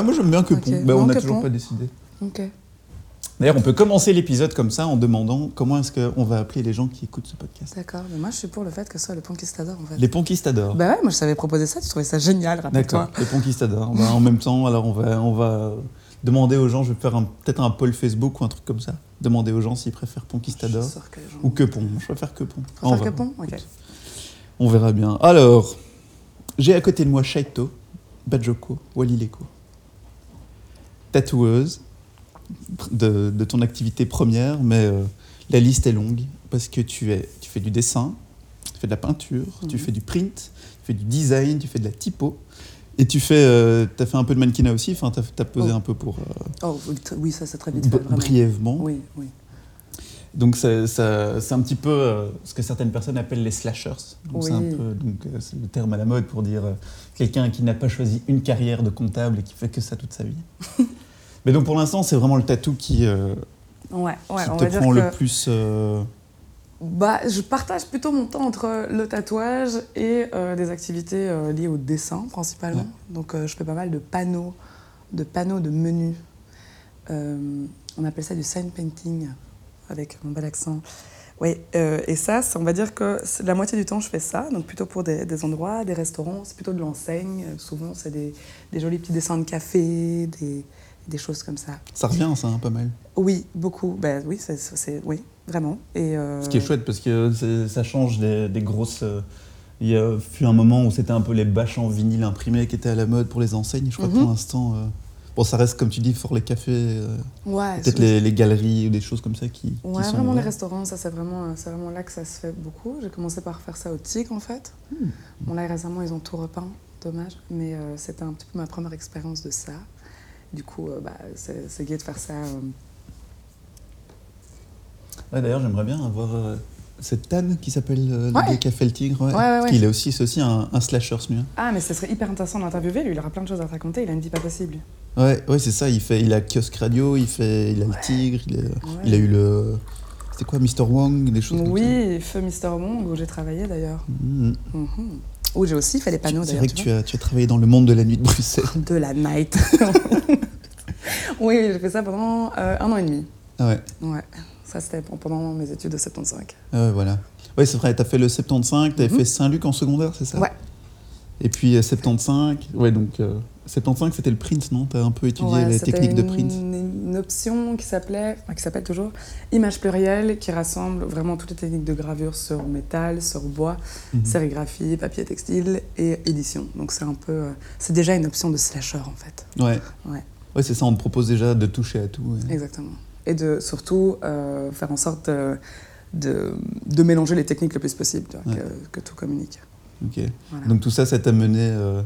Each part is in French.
Ouais, moi j'aime bien que Ok. pont. Bah, Non, on n'a toujours pas décidé. Ok. D'ailleurs, on peut commencer l'épisode comme ça en demandant comment est-ce qu'on va appeler les gens qui écoutent ce podcast. D'accord, mais moi je suis pour le fait que ce soit le Ponquistador en fait. Les ponquistadors. Bah ouais, moi je savais proposer ça, tu trouvais ça génial, D'accord, rappelle-toi. les ponquistadors. Bah, en même temps, alors on va, on va demander aux gens, je vais faire peut-être un poll Facebook ou un truc comme ça. Demander aux gens s'ils préfèrent ponquistador que gens- ou que pont. Je préfère que pont. Ok. On verra bien. Alors, j'ai à côté de moi Shaito, Bajoko, Walileko. Tatoueuse de, de ton activité première, mais euh, la liste est longue parce que tu, es, tu fais du dessin, tu fais de la peinture, tu Mhm. fais du print, tu fais du design, tu fais de la typo. Et tu fais, euh, as fait un peu de mannequinat aussi, enfin, tu as, posé Oh. un peu pour euh, Oh oui, ça c'est très vite fait, brièvement. Oui, oui. Donc c'est un petit peu euh, ce que certaines personnes appellent les slashers. Donc c'est un peu donc euh, c'est le terme à la mode pour dire euh, quelqu'un qui n'a pas choisi une carrière de comptable et qui fait que ça toute sa vie. Mais donc pour l'instant c'est vraiment le tatou qui, euh, Ouais, ouais, qui on te va dire prend que le plus. bah, je partage plutôt mon temps entre le tatouage et des activités liées au dessin principalement. Donc je fais pas mal de panneaux, de panneaux de menus. On appelle ça du sign painting avec mon bel accent. Oui, euh, et ça, on va dire que la moitié du temps, je fais ça, donc plutôt pour des, des endroits, des restaurants, c'est plutôt de l'enseigne. Euh, Souvent, c'est des, des jolis petits dessins de café, des, des choses comme ça. Ça revient ça hein, pas mal. Oui, beaucoup. Ben, oui, c'est, oui, vraiment. Et, euh, Ce qui est chouette parce que ça change des, grosses. il y a fut un moment où c'était un peu les bâches en vinyle imprimées qui étaient à la mode pour les enseignes. Je crois que Mhm. pour l'instant, euh, bon ça reste comme tu dis fort les cafés, euh, Ouais, peut-être les, les galeries ou des choses comme ça qui, qui Ouais, sont vraiment les restaurants, ça c'est vraiment, euh, c'est vraiment là que ça se fait beaucoup. J'ai commencé par faire ça au TIC en fait. Hmm. Bon là récemment ils ont tout repeint, dommage, mais euh, c'était un petit peu ma première expérience de ça. Du coup, euh, bah, c'est c'est gai de faire ça. euh. Ouais, D'ailleurs, j'aimerais bien avoir euh, cette Tan qui s'appelle euh, Ouais. le Café le Tigre. Ouais, ouais, Parce ouais. qu'il est aussi, c'est aussi un, un slasher, ce mien. Ah, mais ce serait hyper intéressant d'interviewer lui, il aura plein de choses à te raconter, il a une vie pas possible. Ouais, ouais c'est ça. Il, fait, il a kiosque radio, il, fait, il a le Tigre, il, il a eu le. C'était quoi, Mr. Wang, des choses comme ça Oui, Feu Mister Wong, où j'ai travaillé d'ailleurs. Mhm. Mhm. Où j'ai aussi fait des panneaux C'est d'ailleurs. vrai que tu as, tu as travaillé dans le monde de la nuit de Bruxelles. De la night. oui, j'ai fait ça pendant euh, un an et demi. Ah ouais, Ouais, ça c'était pendant mes études de 75. ah ouais, voilà. Ouais, c'est vrai, t'as fait le 75, t'avais Mhm. fait Saint-Luc en secondaire, c'est ça? Ouais. Et puis euh, 75, ouais, donc euh, 75 c'était le print, non? T'as un peu étudié Ouais, les techniques de une- print. Une, option qui s'appelait, enfin, qui s'appelle toujours Image plurielle, qui rassemble vraiment toutes les techniques de gravure sur métal, sur bois, Mhm. sérigraphie, papier textile et édition. Donc c'est un peu, euh, c'est déjà une option de slasher en fait. Ouais. Ouais. Ouais, c'est ça, on te propose déjà de toucher à tout. ouais. Exactement. Et de surtout euh, faire en sorte de, de mélanger les techniques le plus possible, tu vois, Ouais. que, que tout communique. Ok. Voilà. Donc tout ça, ça t'a mené euh,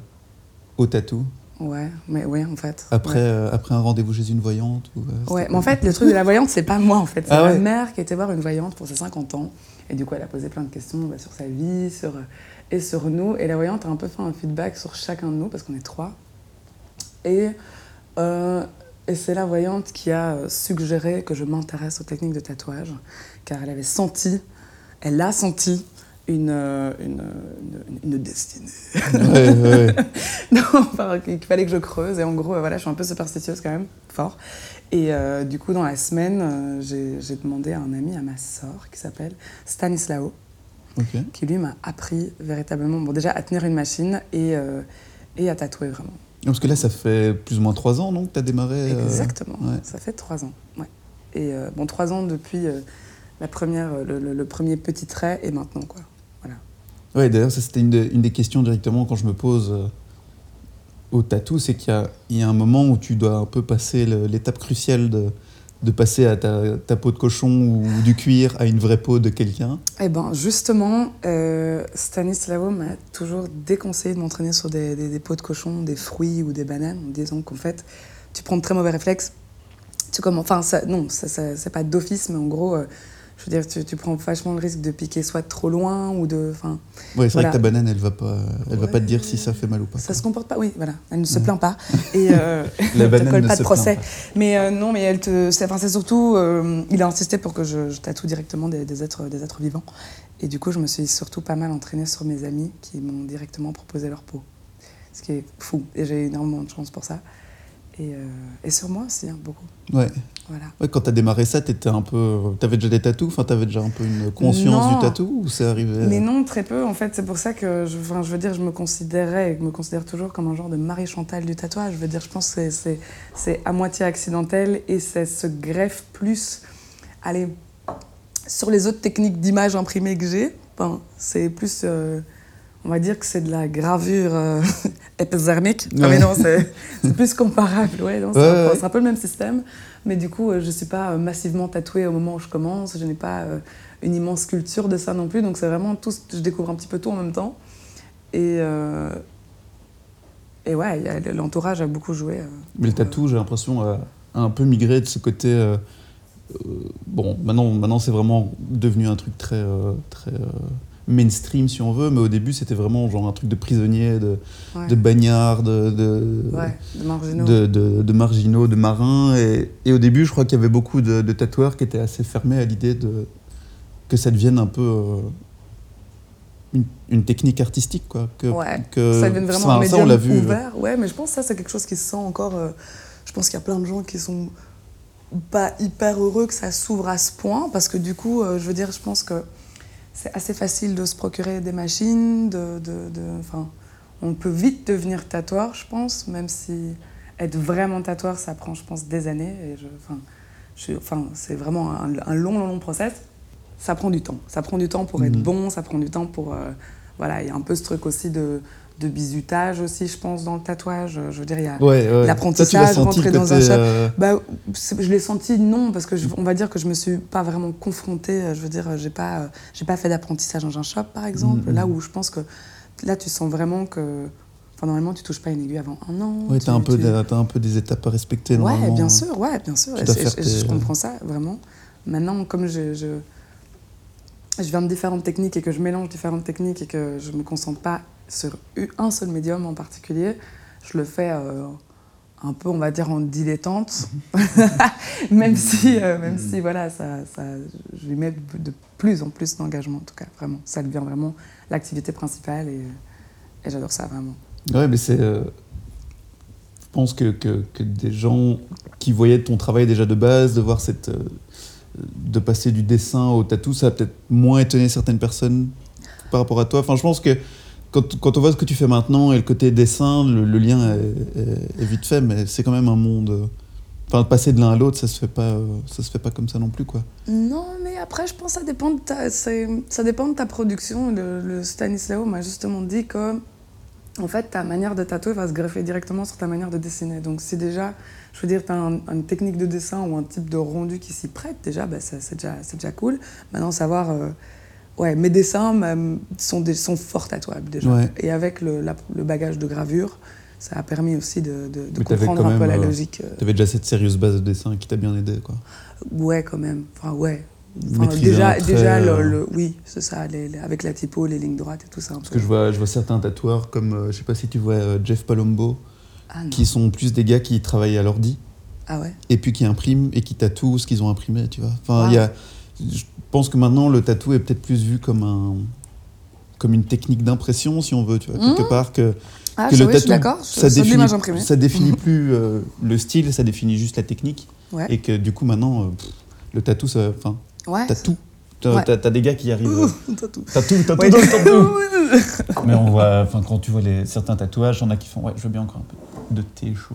au tatou? Ouais, mais oui, en fait. après, Ouais. euh, après un rendez-vous chez une voyante ou, euh, Ouais, mais en fait, le truc de la voyante, c'est pas moi, en fait. C'est Ah ma ouais? mère qui était voir une voyante pour ses 50 ans. Et du coup, elle a posé plein de questions bah, sur sa vie sur, et sur nous. Et la voyante a un peu fait un feedback sur chacun de nous, parce qu'on est trois. Et, et c'est la voyante qui a euh, suggéré que je m'intéresse aux techniques de tatouage, car elle avait senti, elle a senti une, euh, une, une, une destinée. Ouais, ouais. Non, enfin, qu'il fallait que je creuse. Et en gros, euh, voilà, je suis un peu superstitieuse quand même, fort. Et euh, du coup, dans la semaine, j'ai demandé à un ami, à ma sœur, qui s'appelle Stanislao, qui lui m'a appris véritablement, bon, déjà à tenir une machine et, euh, et à tatouer vraiment. Parce que là, ça fait plus ou moins trois ans, non, que t'as démarré euh, Exactement, ouais. ça fait trois ans. Ouais. Et euh, bon, trois ans depuis euh, la première, le, le- le premier petit trait et maintenant, quoi. Voilà. Ouais, d'ailleurs, ça c'était une, de- une des questions directement quand je me pose au tatou, c'est qu'il y a, il y a un moment où tu dois un peu passer l'étape cruciale de, de passer à ta, peau de cochon ou du cuir à une vraie peau de quelqu'un. Eh ben justement, euh, m'a toujours déconseillé de m'entraîner sur des peaux de cochon, des fruits ou des bananes, en disant qu'en fait, tu prends de très mauvais réflexes. Tu commences, enfin, ça, non, ça, ça- c'est pas d'office, mais en gros, euh, je veux dire, tu, tu prends vachement le risque de piquer soit trop loin ou de, enfin, Ouais, c'est Voilà. vrai que ta banane, elle va pas, elle va pas te dire si ça fait mal ou pas. ça se comporte pas. Oui, voilà, elle ne se plaint pas et euh, La banane colle ne pas se de procès. pas. Mais euh, non, mais elle te, c'est, enfin, c'est surtout, euh, il a insisté pour que je, je tatoue directement des, des êtres, des êtres vivants. Et du coup, je me suis surtout pas mal entraînée sur mes amis qui m'ont directement proposé leur peau. ce qui est fou. Et j'ai énormément de chance pour ça. Et, euh, et sur moi aussi, hein, beaucoup. Ouais. Voilà. Ouais, quand t'as démarré ça, un peu, t'avais déjà des tatous, enfin t'avais déjà un peu une conscience Non. du tatou ou c'est arrivé euh, Mais non, très peu. En fait, c'est pour ça que je, enfin, je veux dire, je me considérais et je me considère toujours comme un genre de Marie Chantal du tatouage. Je veux dire, je pense que c'est à moitié accidentel et ça se greffe plus, allez, sur les autres techniques d'image imprimée que j'ai. Enfin, c'est plus, euh, on va dire que c'est de la gravure euh, épidermique. Ah, mais Ouais. non, c'est plus comparable. Ouais, Ouais, un, peu- ouais. c'est un peu le même système. Mais du coup, euh, je ne suis pas euh, massivement tatouée au moment où je commence. Je n'ai pas euh, une immense culture de ça non plus. Donc c'est vraiment tout. Je découvre un petit peu tout en même temps. Et, euh, et ouais, l'entourage a beaucoup joué. Mais le tatou, j'ai l'impression, a, un peu migré de ce côté. bon, maintenant, maintenant c'est vraiment devenu un truc très, très mainstream, si on veut, mais au début, c'était vraiment genre un truc de prisonnier, de, ouais. de bagnard, de, de, ouais, de marginaux. de, de- de marginaux, de marins. Et, et au début, je crois qu'il y avait beaucoup de, tatoueurs qui étaient assez fermés à l'idée de, que ça devienne un peu. euh, une, une technique artistique, quoi. Que, Ouais, que- ça devient vraiment un ça, médium on l'a vu. euh, ouvert. Ouais, mais je pense que ça, c'est quelque chose qui se sent encore. euh, je pense qu'il y a plein de gens qui sont pas hyper heureux que ça s'ouvre à ce point, parce que du coup, euh, je veux dire, je pense que c'est assez facile de se procurer des machines, de, de, de- enfin, on peut vite devenir tatoueur, je pense, même si être vraiment tatoueur, ça prend, je pense, des années. Et je, enfin, je- c'est vraiment un, un long, long, long process. Ça prend du temps. Ça prend du temps pour être Mhm. bon, ça prend du temps pour... euh, voilà, il y a un peu ce truc aussi de, de bizutage aussi, je pense, dans le tatouage. Je veux dire, il y a... Ouais, ouais. L'apprentissage, rentrer dans un shop. euh, Bah, je l'ai senti non parce que je- on va dire que je me suis pas vraiment confrontée. euh, Je veux dire, j'ai pas, euh, j'ai pas fait d'apprentissage dans un shop par exemple. Mhm. Là où je pense que là tu sens vraiment que, enfin normalement tu touches pas une aiguille avant un an. Ouais, tu- t'as un, peu tu- des- t'as un peu des étapes à respecter Ouais, normalement. bien sûr, ouais, bien sûr. Et je, comprends ça vraiment. Maintenant, comme je, je, je viens de différentes techniques et que je mélange différentes techniques et que je me concentre pas sur un seul médium en particulier, je le fais euh, un peu, on va dire, en dilettante. même si, euh, même si voilà, ça, ça, je lui mets de plus en plus d'engagement, en tout cas, vraiment. Ça devient vraiment l'activité principale et, et j'adore ça, vraiment. Ouais, mais c'est. euh, Je pense que, que, que des gens qui voyaient ton travail déjà de base, de voir cette. de passer du dessin au tatou, ça a peut-être moins étonné certaines personnes par rapport à toi. Enfin, je pense que quand, on voit ce que tu fais maintenant et le côté dessin, le, lien est, vite fait, mais c'est quand même un monde. euh, Enfin, passer de l'un à l'autre, ça se fait pas, ça se fait pas comme ça non plus, quoi. Non, mais après, je pense que ça dépend de ta, ça dépend de ta production. Le, le Stanislao m'a justement dit que, en fait, ta manière de tatouer va se greffer directement sur ta manière de dessiner. Donc, si déjà, je veux dire, tu as une technique de dessin ou un type de rendu qui s'y prête, déjà, bah, c'est déjà, déjà cool. Maintenant, savoir. euh, ouais, mes dessins sont, des, sont fort tatouables déjà. Ouais. Et avec le, la- le bagage de gravure, ça a permis aussi de, de- comprendre un peu la euh, logique. euh, T'avais déjà cette sérieuse base de dessin qui t'a bien aidé, quoi. Ouais, quand même. Enfin, ouais. Enfin, déjà, déjà le, euh, le- oui, c'est ça, les- les- avec la typo, les lignes droites et tout ça. un Parce peu. que je vois, je vois certains tatoueurs comme, euh, je sais pas si tu vois euh, Jeff Palombo, Ah, qui sont plus des gars qui travaillent à l'ordi Ah ouais et puis qui impriment et qui tatouent ce qu'ils ont imprimé, tu vois. Enfin, Wow. il y a, je pense que maintenant le tatou est peut-être plus vu comme un comme une technique d'impression, si on veut, tu vois, quelque Mhm. part que, Ah, que le oui, je suis tatou, d'accord. ça définit, ça définit plus euh, le style, ça définit juste la technique, Ouais. et que du coup maintenant, euh, pff, le tatou, ça, enfin, Ouais. t'as tout. T'as Ouais. des gars qui arrivent. euh, tout dans le tatou. Mais on voit, enfin, quand tu vois les, certains tatouages, il y en a qui font, ouais, je veux bien encore un peu de thé chaud.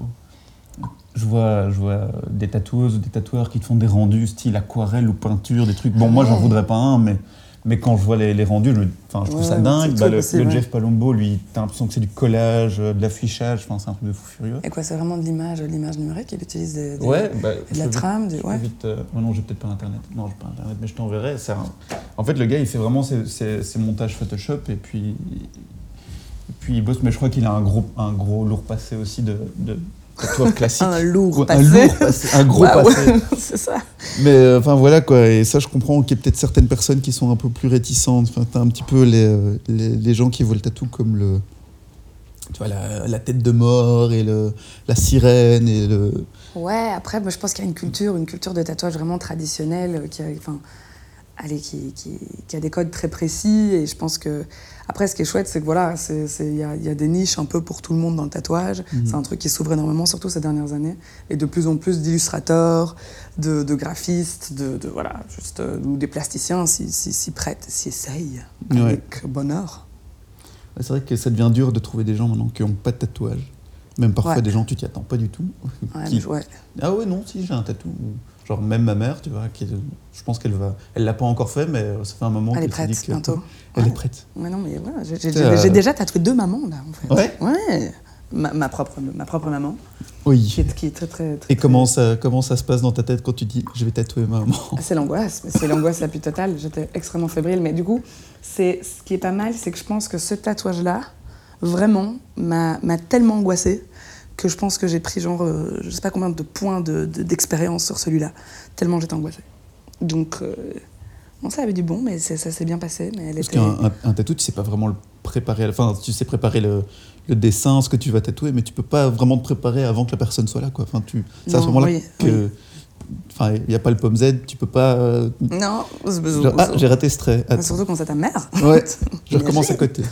Je vois, je vois des tatoueuses ou des tatoueurs qui te font des rendus style aquarelle ou peinture, des trucs. Bon, moi, j'en voudrais pas un, mais, mais quand je vois les, les rendus, je, me- enfin, je trouve Ouais, ça dingue. Bah, le. Jeff Palombo, lui, t'as l'impression que c'est du collage, euh, de l'affichage, enfin, c'est un truc de fou furieux. Et quoi, c'est vraiment de l'image, l'image numérique? Il utilise des, des- Ouais, bah, de la trame, peux ouais. vite, euh, ouais, non, j'ai peut-être pas internet. Non, j'ai pas internet, mais je t'enverrai. un- En fait, le gars, il fait vraiment ses, ses- ses montages Photoshop et puis, et puis il bosse. Mais je crois qu'il a un gros, un gros lourd passé aussi de, de classique. Un lourd passé. Un lourd passé, un gros Waouh, passé. c'est ça. Mais euh, enfin voilà quoi, et ça je comprends qu'il y a peut-être certaines personnes qui sont un peu plus réticentes. Enfin, t'as un petit peu les, les, les gens qui voient le tatou comme le. Tu vois, la, la tête de mort et le, la sirène et le. Ouais, après, moi, je pense qu'il y a une culture, une culture de tatouage vraiment traditionnelle, euh, qui enfin, allez, qui, qui, qui, a des codes très précis. Et je pense que. Après, ce qui est chouette, c'est que voilà, il y a, y a, des niches un peu pour tout le monde dans le tatouage. Mhm. C'est un truc qui s'ouvre énormément, surtout ces dernières années. Et de plus en plus d'illustrateurs, de, de, graphistes, de, de voilà, juste, euh, ou des plasticiens s'y si, si, prêtent, s'y essayent. Avec bonheur. C'est vrai que ça devient dur de trouver des gens maintenant qui n'ont pas de tatouage. Même parfois ouais. des gens, tu t'y attends pas du tout. Ouais, qui... ouais. Ah ouais, non, si, j'ai un tatou. Genre même ma mère, tu vois, qui, je pense qu'elle va, elle l'a pas encore fait, mais ça fait un moment qu'elle est prête dit que, bientôt. Elle ouais. est prête. Ouais, non, mais voilà, j'ai euh... déjà tatoué deux mamans là, en fait. Ouais. Ouais. Ma, ma, propre, ma propre maman. Oui. Qui est, qui est très, très, très, Et comment ça, comment ça se passe dans ta tête quand tu dis je vais tatouer ma maman? C'est l'angoisse, c'est l'angoisse la plus totale. J'étais extrêmement fébrile, mais du coup, c'est ce qui est pas mal, c'est que je pense que ce tatouage-là, vraiment, m'a tellement angoissée que je pense que j'ai pris genre, euh, je sais pas combien de points d'expérience de, sur celui-là, tellement j'étais angoissée. Donc, euh, bon, ça avait du bon, mais ça s'est bien passé. Mais elle Parce était... qu'un un, tatou, tu sais pas vraiment le préparer, enfin, tu sais préparer le, le, dessin, ce que tu vas tatouer, mais tu peux pas vraiment te préparer avant que la personne soit là, quoi. Enfin, tu, c'est à ce moment-là oui, que. Oui. Enfin, il n'y a pas le pomme Z, tu peux pas. Euh... Non, genre, ah, j'ai raté ce trait. Surtout quand c'est ta mère. Ouais, je recommence à côté.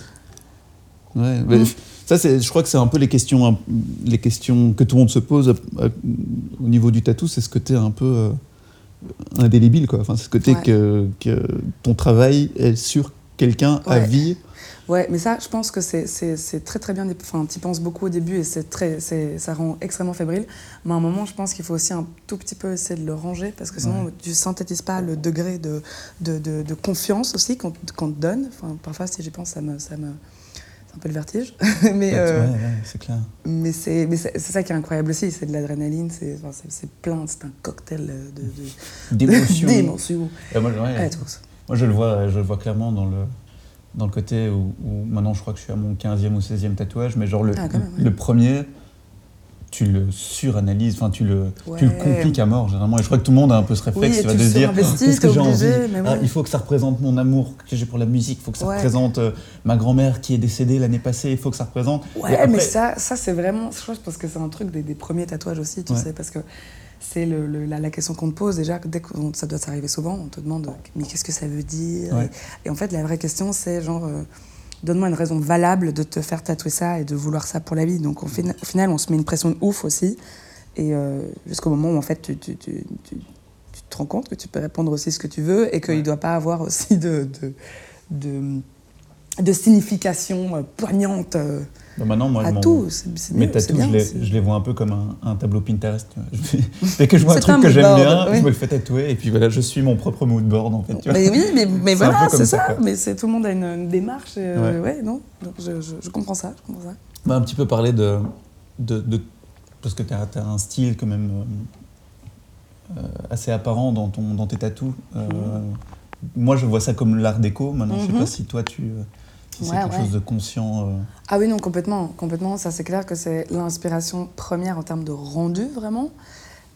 Ouais, mais, mmh. Ça, je crois que c'est un peu les questions, les questions que tout le monde se pose à, à, au niveau du tatou, c'est ce côté un peu euh, indélébile, quoi. Enfin, c'est ce côté ouais. que, que, ton travail est sur quelqu'un ouais. à vie. Ouais, mais ça, je pense que c'est très très bien. Enfin, tu y penses beaucoup au début et c'est très, ça rend extrêmement fébrile. Mais à un moment, je pense qu'il faut aussi un tout petit peu essayer de le ranger parce que sinon, ouais. tu synthétises pas le degré de, de, de, de confiance aussi qu'on qu te donne. Enfin, parfois, si j'y pense, ça me, ça me, un peu le vertige. mais euh, ouais, ouais, c'est clair. Mais c'est ça qui est incroyable aussi, c'est de l'adrénaline, c'est enfin, plein, c'est un cocktail d'émotions. d'émotions. moi, ouais, moi, je le vois, je le vois clairement dans le dans le côté où, où, maintenant je crois que je suis à mon 15e ou 16e tatouage, mais genre le, ah, même, le premier, tu le suranalyses, enfin tu le, ouais. tu le compliques à mort généralement. Et je crois que tout le monde a un peu ce réflexe, oui, tu vas de se dire, qu'est-ce que j'ai envie ah, Il faut que ça représente mon amour que j'ai pour la musique, il faut que ça représente euh, ma grand-mère qui est décédée l'année passée, il faut que ça représente. Ouais, après... mais ça, ça c'est vraiment, je pense que c'est un truc des, des, premiers tatouages aussi, tu sais, parce que c'est le, le, la, la, question qu'on te pose déjà, dès que ça doit s'arriver souvent, on te demande mais qu'est-ce que ça veut dire? Ouais. et, et, en fait, la vraie question, c'est genre, euh, donne-moi une raison valable de te faire tatouer ça et de vouloir ça pour la vie. Donc au, fin, au final, on se met une pression de ouf aussi, et euh, jusqu'au moment où en fait tu, tu, tu, tu, te rends compte que tu peux répondre aussi ce que tu veux et qu'il ne ouais. doit pas avoir aussi de, de, de, de signification poignante. Euh, maintenant, moi, à tout. C'est mes tatous, je, les, je les vois un peu comme un, un tableau Pinterest. Tu vois. Je dès que je vois un truc un que j'aime bien, oui. je me le fais tatouer et puis voilà, je suis mon propre mood board en fait. Tu vois. Mais oui, mais, mais voilà, c'est ça. ça mais tout le monde a une, une démarche. Et, euh, ouais. ouais. non, Donc je, je, je, comprends ça. Je comprends ça. Bah, un petit peu parler de, de, de parce que tu as, as, un style quand même euh, assez apparent dans, ton, dans tes tatous. Euh, mmh. Moi, je vois ça comme l'art déco. Maintenant, mmh. je sais pas si toi tu si c'est quelque ouais. chose de conscient. Euh... Ah oui, non, complètement. complètement. Ça, c'est clair que c'est l'inspiration première en termes de rendu, vraiment.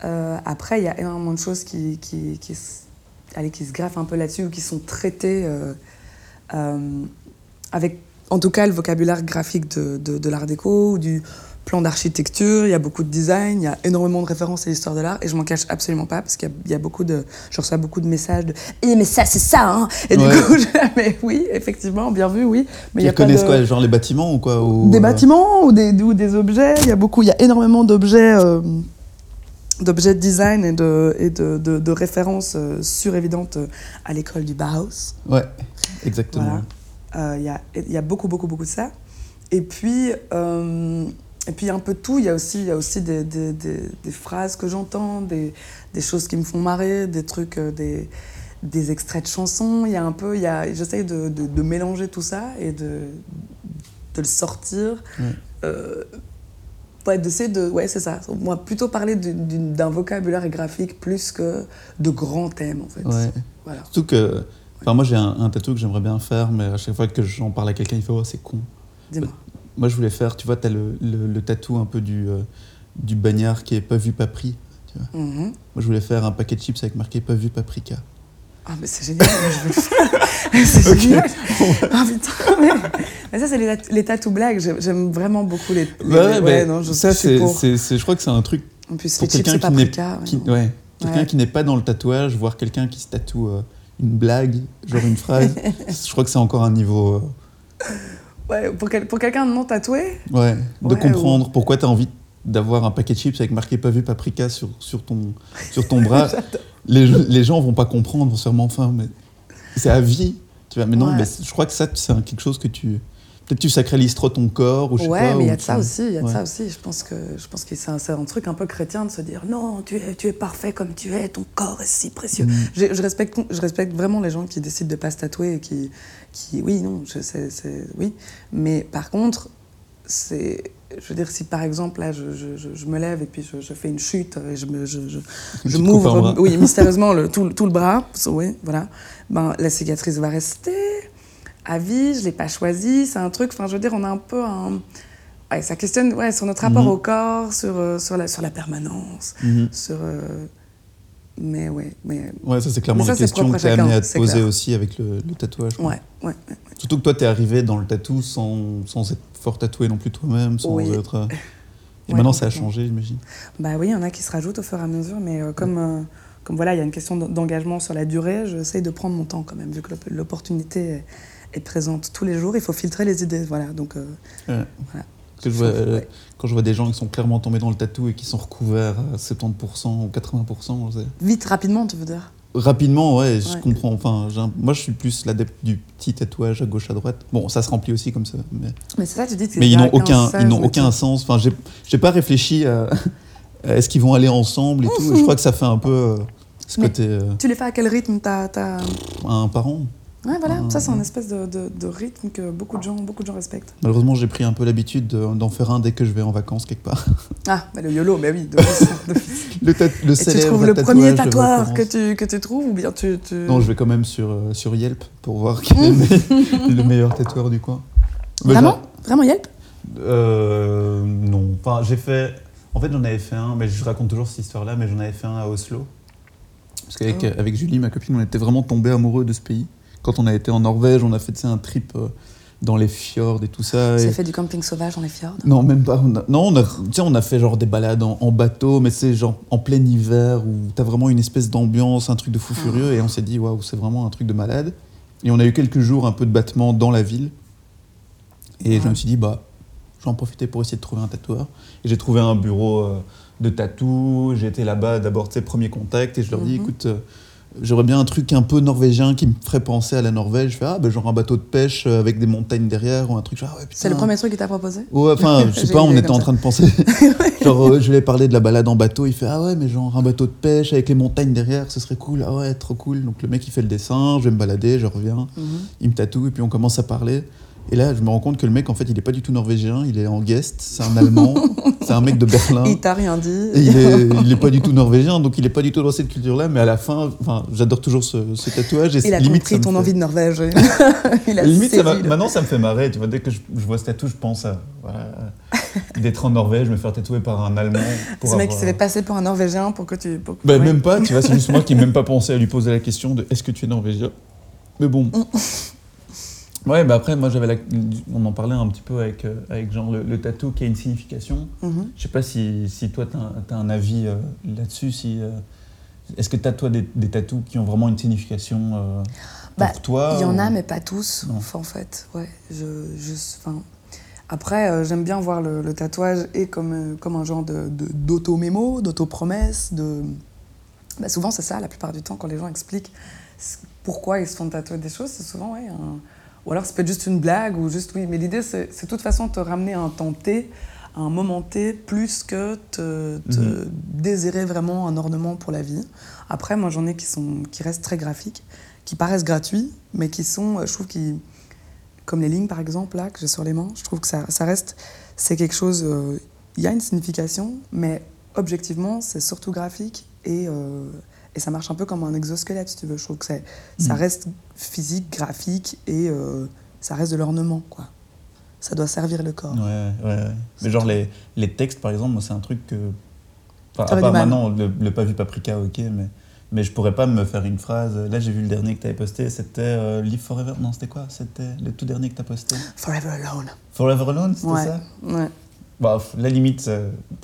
Euh, après, il y a énormément de choses qui, qui, qui, allez, qui se greffent un peu là-dessus ou qui sont traitées euh, avec, en tout cas, le vocabulaire graphique de, de, de l'art déco ou du plan d'architecture, il y a beaucoup de design, il y a énormément de références à l'histoire de l'art et je m'en cache absolument pas parce qu'il y, y, a beaucoup de, je reçois beaucoup de messages de eh, mais ça c'est ça hein! Et ouais. du coup je, mais oui effectivement bien vu oui. Mais Ils il y a connaissent de... quoi genre les bâtiments ou quoi ou... des bâtiments ou des, ou des objets il y a beaucoup il y a énormément d'objets euh, d'objets de design et de, et de, de, de références euh, surévidentes à l'école du Bauhaus. Ouais exactement. Il voilà. euh, y, a, y a beaucoup beaucoup beaucoup de ça. Et puis euh, et puis un peu de tout, il y a aussi, il y a aussi des, des, des, des phrases que j'entends, des, des, choses qui me font marrer, des trucs, euh, des, des extraits de chansons. Il y a un peu, il y a, j'essaye de, de, de, mélanger tout ça et de, de le sortir. Mmh. Euh, ouais, d'essayer de, ouais, c'est ça. Moi, plutôt parler d'un vocabulaire graphique plus que de grands thèmes, en fait. Ouais. Voilà. Surtout que, enfin, moi j'ai un, un tatou que j'aimerais bien faire, mais à chaque fois que j'en parle à quelqu'un, il fait oh c'est con. Dis-moi moi je voulais faire, tu vois, tu as le, le, le, tatou un peu du, euh, du bagnard qui est pas vu, pas pris. Tu vois. Mm -hmm. Moi je voulais faire un paquet de chips avec marqué pas vu, paprika. Ah, mais c'est génial, moi, je veux le faire. c'est okay. génial. Ah, putain, mais, mais ça, c'est les, les tatous blagues. J'aime vraiment beaucoup les. les ouais, ouais, ouais non, je, ça, c'est pour... je crois que c'est un truc. En plus, pour chips, c'est paprika. Qui, ouais, quelqu'un qui n'est pas dans le tatouage, voir quelqu'un qui se tatoue euh, une blague, genre une phrase, je crois que c'est encore un niveau. euh, Ouais, pour, quel- pour quelqu'un de non tatoué, ouais, de Ouais, comprendre pourquoi tu as envie d'avoir un paquet de chips avec marqué pas vu paprika sur, sur, ton, sur ton bras. les, les gens vont pas comprendre, vont se faire mais enfin, mais c'est à vie. Tu vois, mais non, mais je crois que ça, c'est quelque chose que tu. Peut-être tu sacralises trop ton corps ou je sais ouais, pas. mais il y a de ça aussi, il y a de Ouais. ça aussi. Je pense que, je pense que c'est un, truc un peu chrétien de se dire non, tu es, tu es parfait comme tu es, ton corps est si précieux. Mm. Je, je respecte, je respecte vraiment les gens qui décident de pas se tatouer et qui, qui oui, non, je, c'est- oui. Mais par contre, c'est, je veux dire, si par exemple là, je, je, je- je me lève et puis je, fais une chute et je m'ouvre, oui, mystérieusement le, tout, le- tout le bras, oui, voilà. Ben la cicatrice va rester à vie. Je l'ai pas choisi. C'est un truc. Enfin, je veux dire, on a un peu un Ouais, ça questionne ouais, sur notre rapport Mhm. au corps, sur, euh, sur, la, sur la permanence, Mhm. sur... euh, Mais ouais, mais... Ouais, ça c'est clairement ça, question que tu es amené à te poser clair. aussi avec le, le tatouage. Ouais, ouais, ouais. Surtout que toi, tu es arrivé dans le tatou sans, sans être fort tatoué non plus toi-même, sans Oui. être. euh, Et maintenant, ça a changé, j'imagine. Bah oui, il y en a qui se rajoutent au fur et à mesure, mais euh, comme, comme voilà, il y a une question d'engagement sur la durée, j'essaye de prendre mon temps quand même, vu que l'op- l'opportunité est, est présente tous les jours, il faut filtrer les idées, voilà. Donc, euh, Ouais. Voilà. Parce que je vois, euh, Ouais. Quand je vois des gens qui sont clairement tombés dans le tatou et qui sont recouverts à 70% ou 80%, je sais. vite, rapidement, tu veux dire? Rapidement, ouais, je comprends. Enfin, moi, je suis plus l'adepte du petit tatouage à gauche, à droite. Bon, ça se remplit aussi comme ça. Mais, Mais c'est ça, tu dis que c'est mais ils n'ont aucun, 15, ils n'ont 16, aucun sens. Enfin, j'ai pas réfléchi à, à est-ce qu'ils vont aller ensemble et tout. Et je crois que ça fait un peu euh, ce Mais- côté euh, Tu les fais à quel rythme t'as, t'as- un parent. Ouais, voilà, Ah, ça c'est un ouais. espèce de, de- de rythme que beaucoup de gens, beaucoup de gens respectent. Malheureusement, j'ai pris un peu l'habitude de- d'en faire un dès que je vais en vacances quelque part. Ah, bah, le YOLO, bah oui, d'office. Le, tat- le Et tu trouves le tatouage premier de tatoueur que tu, que tu trouves ou bien tu... tu... Non, je vais quand même sur, euh, sur Yelp pour voir qui est le, me- le meilleur tatoueur du coin. Mais Vraiment Vraiment Yelp euh, Non. Enfin, j'ai fait. En fait, j'en avais fait un, mais je raconte toujours cette histoire-là, mais j'en avais fait un à Oslo. Parce qu'avec Oh. avec Julie, ma copine, on était vraiment tombés amoureux de ce pays. Quand on a été en Norvège, on a fait tu un trip euh, dans les fjords et tout ça. J'ai et- fait du camping sauvage dans les fjords. Non, même pas. On a- Non, on a, tu sais, on a fait genre des balades en, en bateau, mais c'est genre en plein hiver où t'as vraiment une espèce d'ambiance, un truc de fou Ah. furieux, et on s'est dit, waouh, c'est vraiment un truc de malade. Et on a eu quelques jours un peu de battement dans la ville. Et je Ouais. me suis dit, bah, je vais en profiter pour essayer de trouver un tatoueur. Et j'ai trouvé un bureau euh, de tatou. J'ai été là-bas d'abord, tu sais, premier contact, et je leur dis, Mhm. écoute. euh, J'aurais bien un truc un peu norvégien qui me ferait penser à la Norvège. Je fais, ah, ben, genre un bateau de pêche euh, avec des montagnes derrière ou un truc. ah ouais, C'est le premier truc qu'il t'a proposé? Ouais, enfin, je sais pas, on était en train de penser. genre, euh, je lui ai parlé de la balade en bateau. Il fait Ah ouais, mais genre un bateau de pêche avec les montagnes derrière, ce serait cool. Ah ouais, trop cool. Donc le mec, il fait le dessin, je vais me balader, je reviens, Mhm. il me tatoue, et puis on commence à parler. Et là, je me rends compte que le mec, en fait, il est pas du tout norvégien, il est en guest, c'est un Allemand, c'est un mec de Berlin. Il t'a rien dit. Et il est, il est pas du tout norvégien, donc il est pas du tout dans cette culture-là, mais à la fin, j'adore toujours ce, ce tatouage. Et Il a limite, compris ton fait- envie de Norvège. il a Limite, ça maintenant ça me fait marrer, tu vois, dès que je, je vois ce tatou, je pense à voilà, d'être en Norvège, me faire tatouer par un Allemand. Pour Ce mec avoir- s'est fait passer pour un Norvégien pour que tu... pour- Bah, ouais. Même pas, tu vois, c'est juste moi qui n'ai même pas pensé à lui poser la question de est-ce que tu es norvégien? Mais bon. Mm. Ouais, bah après, moi j'avais la- on en parlait un petit peu avec, euh, avec genre le, le tatou qui a une signification. Mhm. Je sais pas si, si toi tu as, un avis euh, là-dessus. Si, euh, Est-ce que tu as toi des, des tatous qui ont vraiment une signification euh, pour Bah, toi Il y en a, mais pas tous, Non. enfin, en fait. Ouais, je, je, après, j'aime bien voir le, le tatouage et comme, comme un genre de- d'auto-mémo, d'auto-promesse. De... Bah, souvent, c'est ça, la plupart du temps, quand les gens expliquent pourquoi ils se font tatouer des choses, c'est souvent, ouais, un- ou alors ça peut être juste une blague, ou juste, oui. Mais l'idée, c'est c'est de toute façon te ramener à un temps T, à un moment T, plus que te, te Mhm. désirer vraiment un ornement pour la vie. Après, moi, j'en ai qui, sont, qui restent très graphiques, qui paraissent gratuits, mais qui sont, euh, je trouve, qui, comme les lignes par exemple, là, que j'ai sur les mains, je trouve que ça, ça reste, c'est quelque chose, euh, il y a une signification, mais objectivement, c'est surtout graphique et, euh, et ça marche un peu comme un exosquelette, si tu veux. Je trouve que ça Mm. reste physique, graphique et euh, ça reste de l'ornement, quoi. Ça doit servir le corps. Ouais, ouais, ouais. Mais genre les, les textes, par exemple, moi, c'est un truc que. Enfin, à part maintenant, le, le pas vu paprika, ok, mais, mais je pourrais pas me faire une phrase. Là, j'ai vu le dernier que tu avais posté, c'était euh, Live Forever. Non, c'était quoi? C'était le tout dernier que tu as posté Forever alone. Forever Alone, c'était Ouais. ça? ouais. Bah, la limite,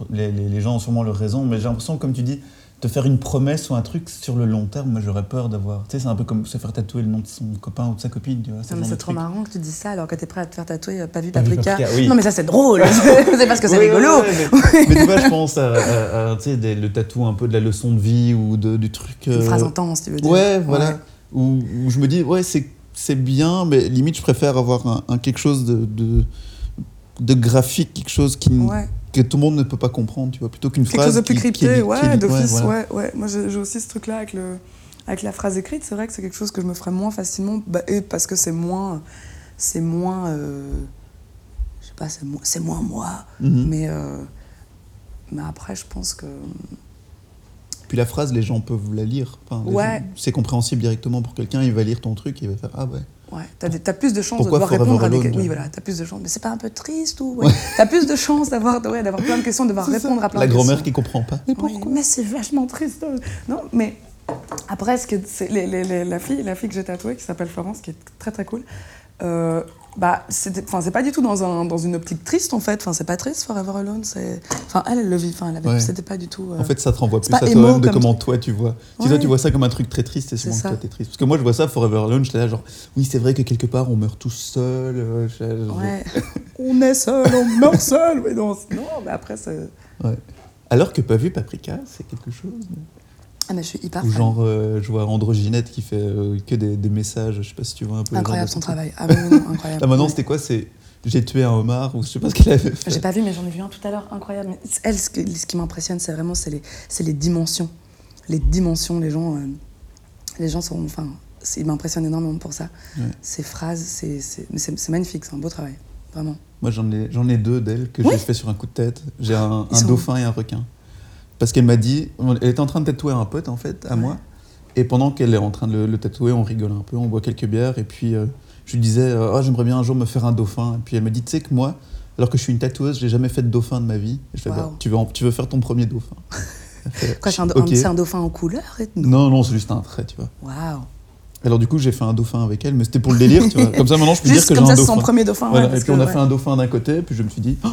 les, les- les gens ont sûrement leur raison, mais j'ai l'impression, comme tu dis, te faire une promesse ou un truc sur le long terme, moi j'aurais peur d'avoir. Tu sais, c'est un peu comme se faire tatouer le nom de son copain ou de sa copine, tu vois. ce Non, mais c'est trop truc. marrant que tu dis ça alors que t'es prêt à te faire tatouer euh, pas vu Pas vu paprika. paprika, oui. Non, mais ça c'est drôle. c'est parce que c'est Oui, oui, rigolo. oui, mais, mais tu vois, je pense à, à- à, tu sais, le tatou un peu de la leçon de vie ou de, du truc. Une euh, phrase intense, tu veux dire. Ouais, voilà. Où, où je me dis, ouais, c'est, c'est bien, mais limite, je préfère avoir un, un quelque chose de, de, de graphique, quelque chose qui, Ouais. Que tout le monde ne peut pas comprendre, tu vois, plutôt qu'une Quelque phrase. chose de plus qui- qui crypté, qui ouais, d'office, voilà. ouais, ouais. Moi, j'ai aussi ce truc-là avec, le, avec la phrase écrite. C'est vrai que c'est quelque chose que je me ferais moins facilement, bah, et parce que c'est moins, c'est moins, euh, je sais pas, c'est moins, c'est moins moi. Mhm. Mais, euh, mais après, je pense que, Puis la phrase, les gens peuvent la lire. Enfin, les Ouais. gens- c'est compréhensible directement pour quelqu'un, il va lire ton truc et il va faire Ah ouais. ouais, t'as des- t'as plus de chances Pourquoi de devoir répondre à des questions. Oui, voilà, t'as plus de chances. Mais c'est pas un peu triste ou ouais. T'as plus de chances d'avoir, ouais, d'avoir plein de questions, de devoir C'est ça. répondre à plein La de grand-mère questions. qui comprend pas. Mais Oui, pourquoi? Mais c'est vachement triste. Non, mais après, ce que c'est les- les- les- la fille, la fille que j'ai tatouée, qui s'appelle Florence, qui est très très cool. euh, bah, c'est pas du tout dans, un, dans une optique triste en fait. Enfin, c'est pas triste Forever Alone. C'est, enfin, elle, elle le vit. Enfin, elle avait- Ouais. c'était pas du tout. euh, En fait, ça te renvoie c'est plus à toi-même de comme comment toi tu vois. Si Ouais. toi tu vois ça comme un truc très triste, c'est souvent que toi t'es triste. Parce que moi je vois ça, Forever Alone, j'étais là genre, oui c'est vrai que quelque part on meurt tous seuls. euh, ouais. on est seul, on meurt seul. Mais non, non, mais après, c'est. Ouais. Alors que pas vu Paprika, c'est quelque chose. Ah, je suis hyper Ou fan. genre, euh, je vois Androginette qui fait euh, que des, des messages, je sais pas si tu vois un peu. Incroyable son travail. Ah oui, non, incroyable. Là maintenant Ouais. c'était quoi C'est j'ai tué un homard ou je sais pas ce qu'elle avait fait. J'ai pas vu, mais j'en ai vu un tout à l'heure, incroyable. Mais elle, ce, qui m'impressionne, c'est vraiment c'est les, les dimensions. Les dimensions, les gens, euh, les gens sont, enfin, ils m'impressionnent énormément pour ça. Ouais. Ces phrases, c'est, magnifique, c'est un beau travail, vraiment. Moi j'en ai, ai deux d'elle que Oui. j'ai fait sur un coup de tête. J'ai un, dauphin et un requin. Parce qu'elle m'a dit, elle était en train de tatouer un pote en fait, à Ouais. moi. Et pendant qu'elle est en train de le, le tatouer, on rigole un peu, on boit quelques bières. Et puis euh, je lui disais, oh, j'aimerais bien un jour me faire un dauphin. Et puis elle m'a dit, tu sais que moi, alors que je suis une tatoueuse, j'ai jamais fait de dauphin de ma vie. Et je fais, Wow. bah, tu, veux, en- tu veux faire ton premier dauphin Quoi, c'est un, un- dauphin en couleur et Non, non, c'est juste un trait, tu vois. Waouh. Alors du coup, j'ai fait un dauphin avec elle, mais c'était pour le délire, tu vois. Comme ça, maintenant, je peux Juste dire que j'ai comme un ça, c'est dauphin. son premier dauphin. Voilà, ouais, parce et puis on a ouais. fait un dauphin d'un côté, puis je me suis dit, oh,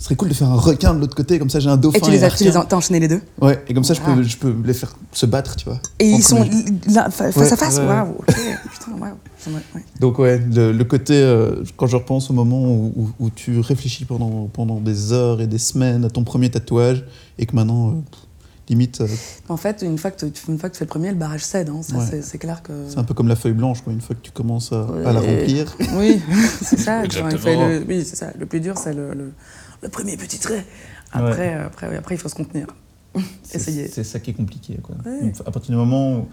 ce serait cool de faire un requin de l'autre côté, comme ça j'ai un dauphin. Et tu les un as, tu les as t'as enchaîné les deux Ouais, et comme ça je Ah. peux, je peux les faire se battre, tu vois. Et En ils sont là, fa- face Ouais, à face. Waouh, ok. Putain, waouh. Ouais. Donc ouais, le, le côté, euh, quand je repense au moment où, où- où tu réfléchis pendant, pendant des heures et des semaines à ton premier tatouage, et que maintenant, euh, limite, euh, En fait, une fois, que tu, une fois que tu fais le premier, le barrage cède. hein. Ça, Ouais. c'est, clair que. c'est un peu comme la feuille blanche, quoi. une fois que tu commences à, à la remplir. Oui, c'est ça. le, oui, c'est ça. Le plus dur, c'est le, le, le premier petit trait. Après, après, après, il faut se contenir. Essayer. C'est ça qui est compliqué. Quoi. Ouais. À partir du moment où,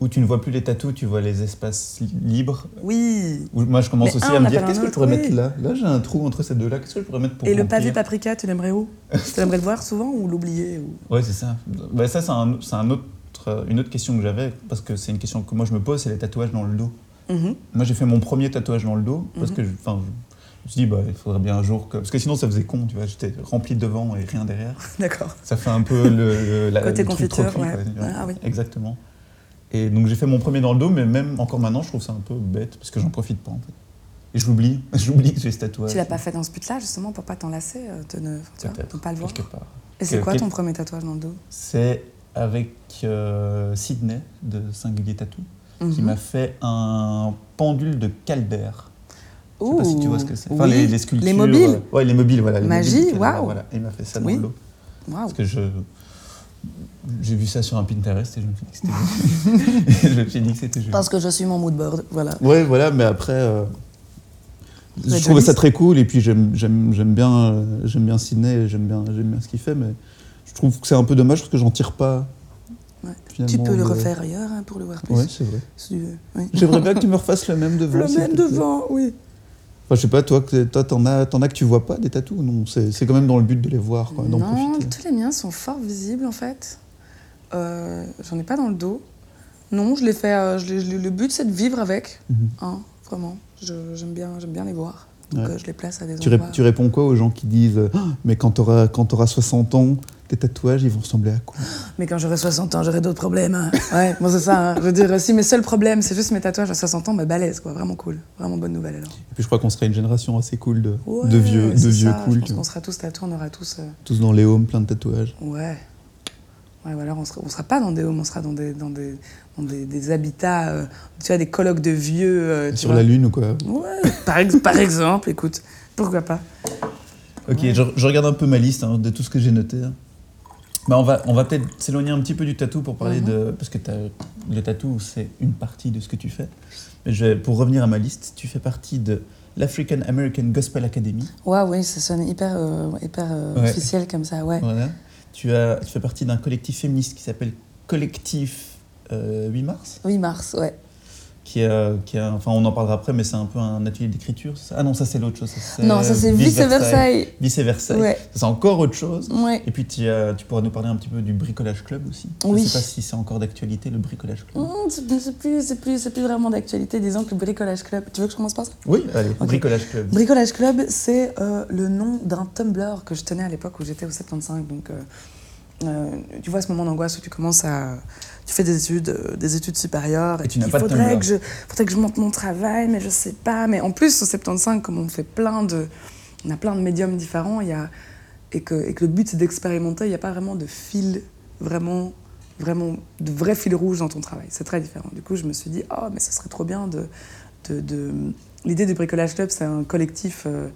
où tu ne vois plus les tatous, tu vois les espaces li- libres. Oui. Où moi je commence Mais aussi un, à me dire qu'est-ce que je pourrais oui. mettre là? Là j'ai un trou entre ces deux-là, qu'est-ce que je pourrais mettre pour Et le pavé paprika, tu l'aimerais où? Tu l'aimerais le voir souvent ou l'oublier ou... Ouais, c'est ça. Bah, ça, c'est un, c'est un autre, une autre question que j'avais, parce que c'est une question que moi je me pose, c'est les tatouages dans le dos. Mhm. Moi, j'ai fait mon premier tatouage dans le dos, parce Mhm. que je, je, me suis dit, bah, il faudrait bien un jour que. Parce que sinon, ça faisait con, tu vois, j'étais rempli devant et rien derrière. D'accord. Ça fait un peu le. le- la, Côté confiture, ouais. quoi. Ah oui. Exactement. Et donc, j'ai fait mon premier dans le dos, mais même encore maintenant, je trouve ça un peu bête, parce que j'en profite pas, en fait. Et je l'oublie, j'oublie que j'ai ce tatouage. Tu l'as pas fait dans ce but-là, justement, pour pas t'enlacer, euh, de ne de pas le voir Quelque part. Et c'est quoi ton premier tatouage dans le dos? C'est avec euh, Sydney de Singulier Tattoo qui Mhm. m'a fait un pendule de Calder. Je sais pas si tu vois ce que c'est. Enfin, oui. les, les sculptures. Les mobiles euh, Ouais, les mobiles, voilà. les Magie, waouh. Voilà. Il m'a fait ça dans Oui. le dos. Waouh. Parce que je. J'ai vu ça sur un Pinterest et je me suis dit que c'était joli. je me suis dit que c'était joli. Parce que je suis mon mood board, voilà. Ouais, voilà, mais après. euh, je trouvais ça très cool et puis j'aime j'aime bien, euh, j'aime bien Sydney et j'aime bien, j'aime bien ce qu'il fait, mais je trouve que c'est un peu dommage parce que j'en tire pas. Ouais. Tu peux le refaire ailleurs hein, pour le voir plus. Ouais, c'est vrai. Oui. J'aimerais bien que tu me refasses le même devant. Le même devant, oui. Enfin, je sais pas, toi, que- toi, t'en as, t'en as que tu vois pas des tatous? Non, c'est c'est quand même dans le but de les voir, quoi, d'en non, profiter. tous les miens sont fort visibles en fait. Euh, J'en ai pas dans le dos. Non, je les fais. euh, je les- le but c'est de vivre avec, Mhm. hein, vraiment. Je- J'aime bien, j'aime bien les voir. Donc Ouais. euh, je les place à des Tu, ré- endroits. tu réponds quoi aux gens qui disent Ah, Mais quand t'auras quand t'auras 60 ans, tes tatouages, ils vont ressembler à quoi? Mais quand j'aurai 60 ans, j'aurai d'autres problèmes. hein. Ouais, moi c'est ça. hein. Je veux dire, si mes seuls problèmes c'est juste mes tatouages à 60 ans, bah balèze quoi, vraiment cool, vraiment bonne nouvelle alors. Et puis je crois qu'on serait une génération assez cool de, Ouais, de vieux, de vieux ça, cool. Je pense qu'on sera tous tatoués, on aura tous. euh, Tous dans les homes, plein de tatouages. Ouais. Ouais, voilà, on sera, on sera pas dans des homes, on sera dans des, dans des, dans des, des habitats, euh, tu vois, des colloques de vieux. euh, tu Sur vois. la Lune ou quoi Ouais, par, ex- par exemple, écoute, pourquoi pas. Ok, Ouais. je, je regarde un peu ma liste hein, de tout ce que j'ai noté. hein. Bah, on va, on va peut-être s'éloigner un petit peu du tatou pour parler Mhm. de. Parce que le tatou, c'est une partie de ce que tu fais. Mais je vais, pour revenir à ma liste, tu fais partie de l'African American Gospel Academy. Ouais, oui, ça sonne hyper, euh, hyper euh, Ouais. officiel comme ça, ouais. Voilà. Tu, as, tu fais partie d'un collectif féministe qui s'appelle Collectif euh, 8 mars? 8 mars, ouais. Qui a, qui enfin, on en parlera après, mais c'est un peu un atelier d'écriture. Ah non, ça c'est l'autre chose. ça, Non, ça c'est Vice Versailles. Vice Versailles. Ouais, C'est encore autre chose. ouais. Et puis tu, as- tu pourras nous parler un petit peu du bricolage club aussi. Oui. Je sais pas si c'est encore d'actualité le bricolage club. Hum, c'est plus, c'est plus, c'est plus, vraiment d'actualité. Disons que le Bricolage Club. Tu veux que je commence par ça? Oui, allez, Ok. bricolage club. Bricolage Club, c'est euh, le nom d'un Tumblr que je tenais à l'époque où j'étais au 75. Donc, euh, euh, tu vois ce moment d'angoisse où tu commences à. Tu fais des études, euh, des études supérieures. Et tu n'as il pas de faudrait Tumblr. que, je, faudrait que je monte mon travail, mais je sais pas. Mais en plus, au 75, comme on fait plein de. On a plein de médiums différents, il y a, et, que, et que le but c'est d'expérimenter, il n'y a pas vraiment de fil, vraiment, vraiment, de vrai fil rouge dans ton travail. C'est très différent. Du coup, je me suis dit, oh, mais ce serait trop bien de. de, de... L'idée du Bricolage Club, c'est un collectif euh,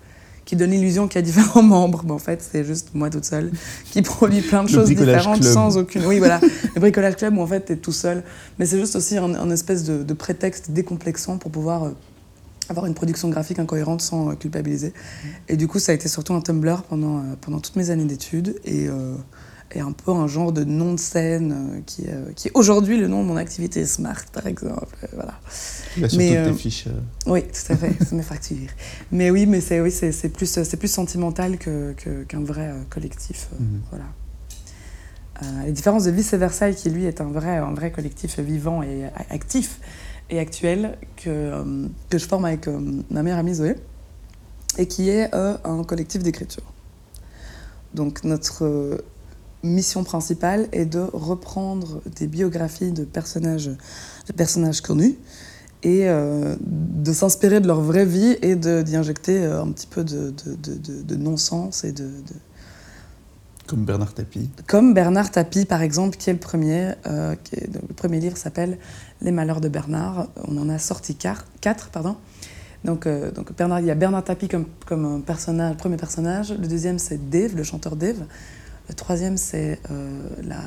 qui donne l'illusion qu'il y a différents membres, mais en fait, c'est juste moi toute seule qui produit plein de Le choses différentes Club. sans aucune. Oui, voilà, le bricolage club où en fait t'es tout seul, mais c'est juste aussi un, un espèce de, de prétexte décomplexant pour pouvoir euh, avoir une production graphique incohérente sans euh, culpabiliser. Et du coup, ça a été surtout un Tumblr pendant, euh, pendant toutes mes années d'études et, euh, et un peu un genre de nom de scène euh, qui, euh, qui est aujourd'hui le nom de mon activité Smart, par exemple. Euh, Voilà. Surtout Mais, tes euh, fiches. Oui, tout à fait, c'est mes factures. Mais oui, mais c'est oui, plus, sentimental que- que- qu'un vrai collectif. Mhm. Voilà. Euh, la différence de Vice Versailles, qui lui est un vrai, un vrai collectif vivant et actif et actuel, que, euh, que je forme avec euh, ma meilleure amie Zoé, et qui est un collectif d'écriture. Donc notre mission principale est de reprendre des biographies de personnages, de personnages connus et euh, de s'inspirer de leur vraie vie et d'y injecter euh, un petit peu de, de, de- non-sens et de, Comme Bernard Tapie. Comme Bernard Tapie, par exemple, qui est le premier. euh, qui est- le premier livre s'appelle Les Malheurs de Bernard. On en a sorti quatre. Pardon. Donc, euh, donc Bernard, il y a Bernard Tapie comme, comme un personnage, premier personnage. Le deuxième, c'est Dave, le chanteur Dave. Le troisième, c'est euh, la,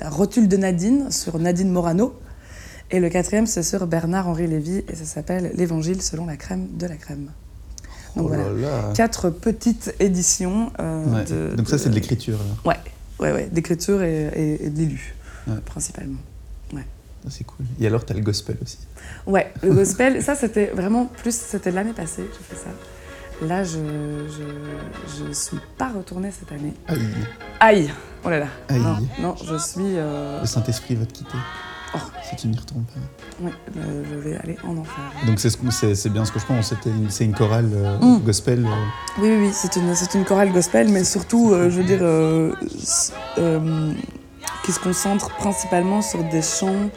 la rotule de Nadine sur Nadine Morano. Et le quatrième, c'est sur Bernard-Henri Lévy et ça s'appelle L'Évangile selon la crème de la crème. Donc oh voilà, là là. quatre petites éditions. euh, Ouais. de- Donc ça, c'est de l'écriture. Ouais, ouais, ouais, d'écriture et, et- et de l'élu, Ouais. principalement. Ça, C'est cool. Et alors, tu as le gospel aussi. Ouais, le gospel, ça c'était vraiment plus, c'était l'année passée j'ai fait ça. Là, je, je, je suis pas retournée cette année. Aïe, Aïe Oh là là Aïe. Non, non, je suis... euh, le Saint-Esprit va te quitter. Oh. Si tu n'y retournes pas. euh, je vais aller en enfer. Donc c'est ce bien ce que je pense. Une- C'est une chorale euh, Mm. gospel. euh, Oui, oui, oui, c'est une, une chorale gospel, mais surtout, je veux dire, qui se concentre principalement sur des chants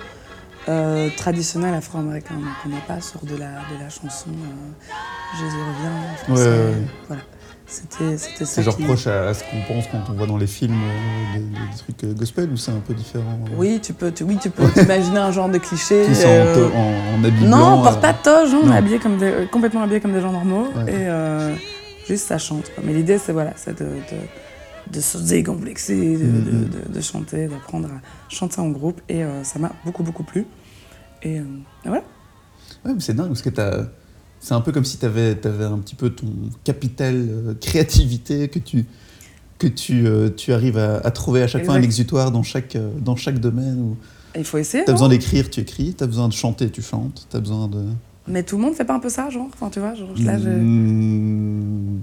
euh, traditionnels afro-américains. Donc, on n'est pas sur de la, de la chanson euh, Jésus revient. en français. Ouais, ouais, ouais. Voilà. C'était ça. C'est genre qui- proche à, à ce qu'on pense quand on voit dans les films euh, des, trucs euh, gospel ou c'est un peu différent euh, Oui, tu peux, tu, oui, tu peux t'imaginer un genre de cliché. Qui sont en, en, Non, on porte pas de toge, hein, on est habillés comme des, complètement habillés comme des gens normaux. Ouais. Et juste ça chante. quoi. Mais l'idée, c'est voilà, de, de, de se décomplexer, de, de- de- de chanter, d'apprendre à chanter en groupe. Et euh, ça m'a beaucoup, beaucoup plu. Et, euh, et voilà. Ouais, mais c'est dingue parce que t'as- c'est un peu comme si tu avais, un petit peu ton capital euh, créativité que tu, que tu, tu arrives à, à trouver à chaque fois un exutoire dans chaque, dans chaque domaine. Où il faut essayer. tu as non besoin d'écrire, tu écris, tu as besoin de chanter, tu chantes, tu as besoin de. Mais tout le monde fait pas un peu ça, genre? Enfin, tu vois, genre, là, je- Mm,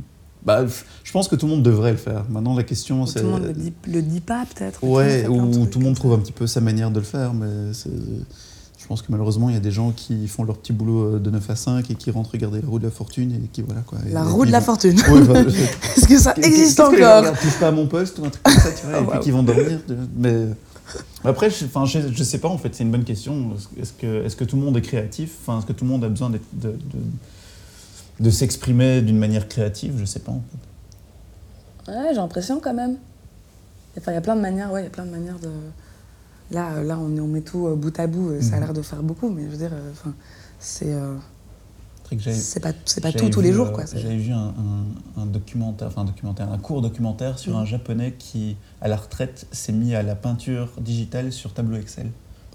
bah, je pense que tout le monde devrait le faire. Maintenant, la question, c'est. tout le monde le dit, le dit pas, peut-être. Ouais, ou tout le monde trouve un petit peu sa manière de le faire, mais je pense que malheureusement, il y a des gens qui font leur petit boulot euh, de 9 à 5 et qui rentrent regarder la roue de la fortune et qui voilà quoi. Et- La et roue de la vont- fortune. Ouais, bah, Est-ce que ça existe que encore regardent, touche pas à mon poste ou un truc comme ça, tu vois, et Oh, puis qui vont dormir. Mais après, je, enfin, je, je sais pas en fait, c'est une bonne question. Est-ce que, est-ce que tout le monde est créatif? Enfin, est-ce que tout le monde a besoin d'être- de, s'exprimer d'une manière créative Je sais pas en fait. Ouais, j'ai l'impression quand même. Enfin, il y a plein de manières, ouais, il y a plein de manières de. Là, là on, on met tout euh, bout à bout, ça a Mhm. l'air de faire beaucoup, mais je veux dire, euh, enfin, c'est. euh, C'est pas, c'est pas j'avais tout tous les jours, quoi. J'avais vu un, un- un documentaire, enfin un documentaire, un court documentaire sur Mhm. un japonais qui, à la retraite, s'est mis à la peinture digitale sur tableau Excel.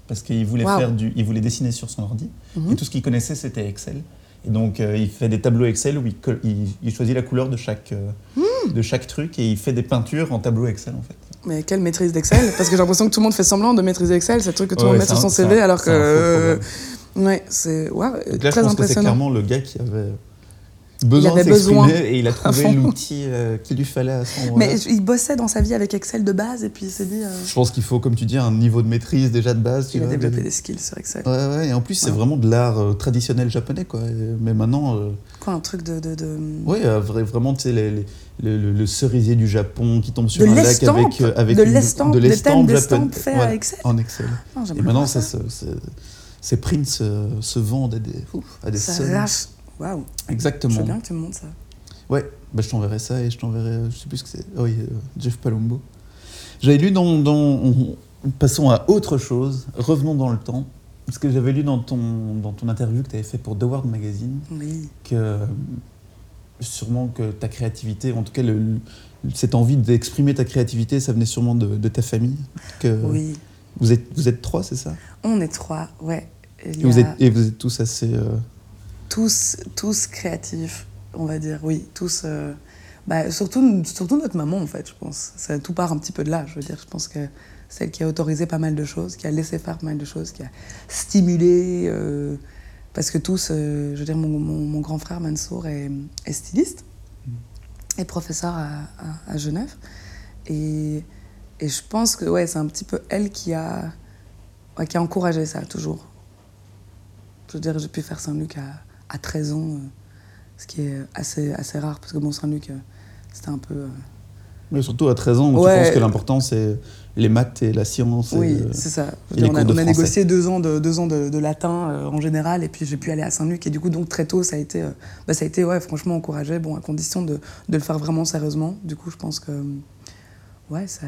Parce qu'il voulait, Wow. faire du, il voulait dessiner sur son ordi. Mhm. Et tout ce qu'il connaissait, c'était Excel. Et donc, euh, il fait des tableaux Excel où il, colle- il- il choisit la couleur de chaque, euh, Hmm. de chaque truc et il fait des peintures en tableau Excel, en fait. Mais quelle maîtrise d'Excel? Parce que j'ai l'impression que tout le monde fait semblant de maîtriser Excel, c'est le truc que tout le Ouais, monde met sur son CV, un- alors que. problème. Ouais, c'est je très pense que c'est impressionnant. clairement le gars qui avait besoin avait de s'exprimer besoin. et il a trouvé l'outil euh, qu'il lui fallait à moment-là. Mais il bossait dans sa vie avec Excel de base et puis il s'est dit. euh, Je pense qu'il faut, comme tu dis, un niveau de maîtrise déjà de base. tu il a développé de- des skills sur Excel. Ouais, ouais, et en plus, c'est vraiment de l'art euh, traditionnel japonais, quoi. Mais maintenant, Quoi, un truc de. de, de... vra- vraiment, tu sais, les- les- le, le- le cerisier du Japon qui tombe sur De un lac avec, avec de une- l'estampe, de des thèmes l'estampe japonaise. Voilà, à Excel. En Excel. Non, j'aime Et maintenant, ça. ça, se- se- ces prints se, se vendent à des, ouf, à des Ça Waouh. Je Exactement. veux bien que tu me montres ça. Ouais, bah, je t'enverrai ça et je t'enverrai, je sais plus ce que c'est. Ah oui, euh, Jeff Palumbo. J'avais lu dans, dans- on- Passons à autre chose, revenons dans le temps. Parce que j'avais lu dans ton, dans ton interview que tu avais fait pour The World Magazine Oui. que euh, sûrement que ta créativité, en tout cas le- cette envie d'exprimer ta créativité, ça venait sûrement de, de ta famille. Que Oui. vous, êtes, vous êtes trois, c'est ça? On est trois, ouais. Vous, êtes, et vous êtes tous assez. euh, tous, tous créatifs, on va dire, oui. Tous. euh, bah, surtout, surtout notre maman, en fait, je pense. Ça, tout part un petit peu de là, je veux dire. Je pense que c'est elle qui a autorisé pas mal de choses, qui a laissé faire pas mal de choses, qui a stimulé. euh, parce que tous, euh, je veux dire, mon, mon, mon grand frère Mansour est, est styliste et professeur à, à- à Genève. Et, et je pense que ouais, c'est un petit peu elle qui a, ouais, qui a encouragé ça, toujours. Je veux dire, j'ai pu faire Saint-Luc à, à 13 ans, euh, ce qui est assez, assez rare, parce que bon, Saint-Luc, euh, c'était un peu... euh, mais surtout à 13 ans, Ouais. tu penses que l'important c'est les maths et la science. Oui, euh, c'est ça. Et on a, on a négocié deux ans de, deux ans de, de latin euh, en général, et puis j'ai pu aller à Saint-Luc. Et du coup, donc très tôt, ça a été, euh, bah, ça a été ouais, franchement encouragé, bon, à condition de, de le faire vraiment sérieusement. Du coup, je pense que. Ouais, ça.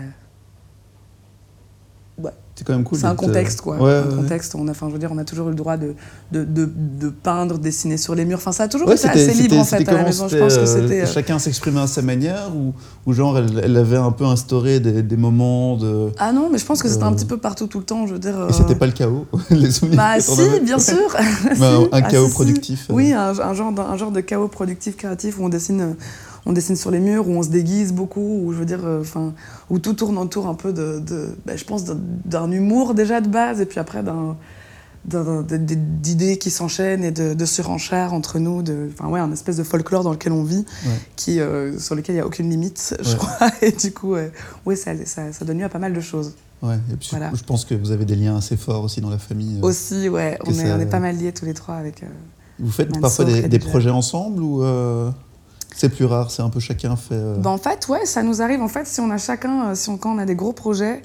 C'est quand même cool. c'est un euh, contexte, quoi. Ouais, un ouais, ouais. contexte. On a, enfin, je veux dire, on a toujours eu le droit de, de, de, de peindre, dessiner sur les murs. Enfin, ça a toujours été assez libre, en fait, à la maison. Je pense que euh, c'était. euh, Chacun s'exprimait à sa manière ou, ou genre elle, elle avait un peu instauré des, des moments de. Ah non, mais je pense que c'était un petit peu partout, tout le temps. Je veux dire. Et c'était pas le chaos, les souvenirs Bah si, bien sûr. Bah, un- Ah, chaos si, si. productif, euh. Oui, un, un genre de, un genre de chaos productif créatif où on dessine, euh, on dessine sur les murs, où on se déguise beaucoup, où je veux dire, euh, enfin, où tout tourne autour un peu de, de bah, je pense, d'un- humour déjà de base, et puis après d'un d'idées qui s'enchaînent et de, de surenchères entre nous, de, enfin ouais, un espèce de folklore dans lequel on vit, Ouais. qui, euh, sur lequel il n'y a aucune limite, je Ouais. crois, et du coup, euh, ouais, ça, ça, ça donne lieu à pas mal de choses. Ouais, et puis Voilà. je pense que vous avez des liens assez forts aussi dans la famille. euh. Aussi, ouais, on est, ça- on est pas mal liés tous les trois avec... Vous faites parfois des, des projets ensemble ou c'est plus rare C'est un peu chacun fait. euh, Ben, en fait, ouais, ça nous arrive. En fait, si on a chacun, euh, si on, quand on a des gros projets,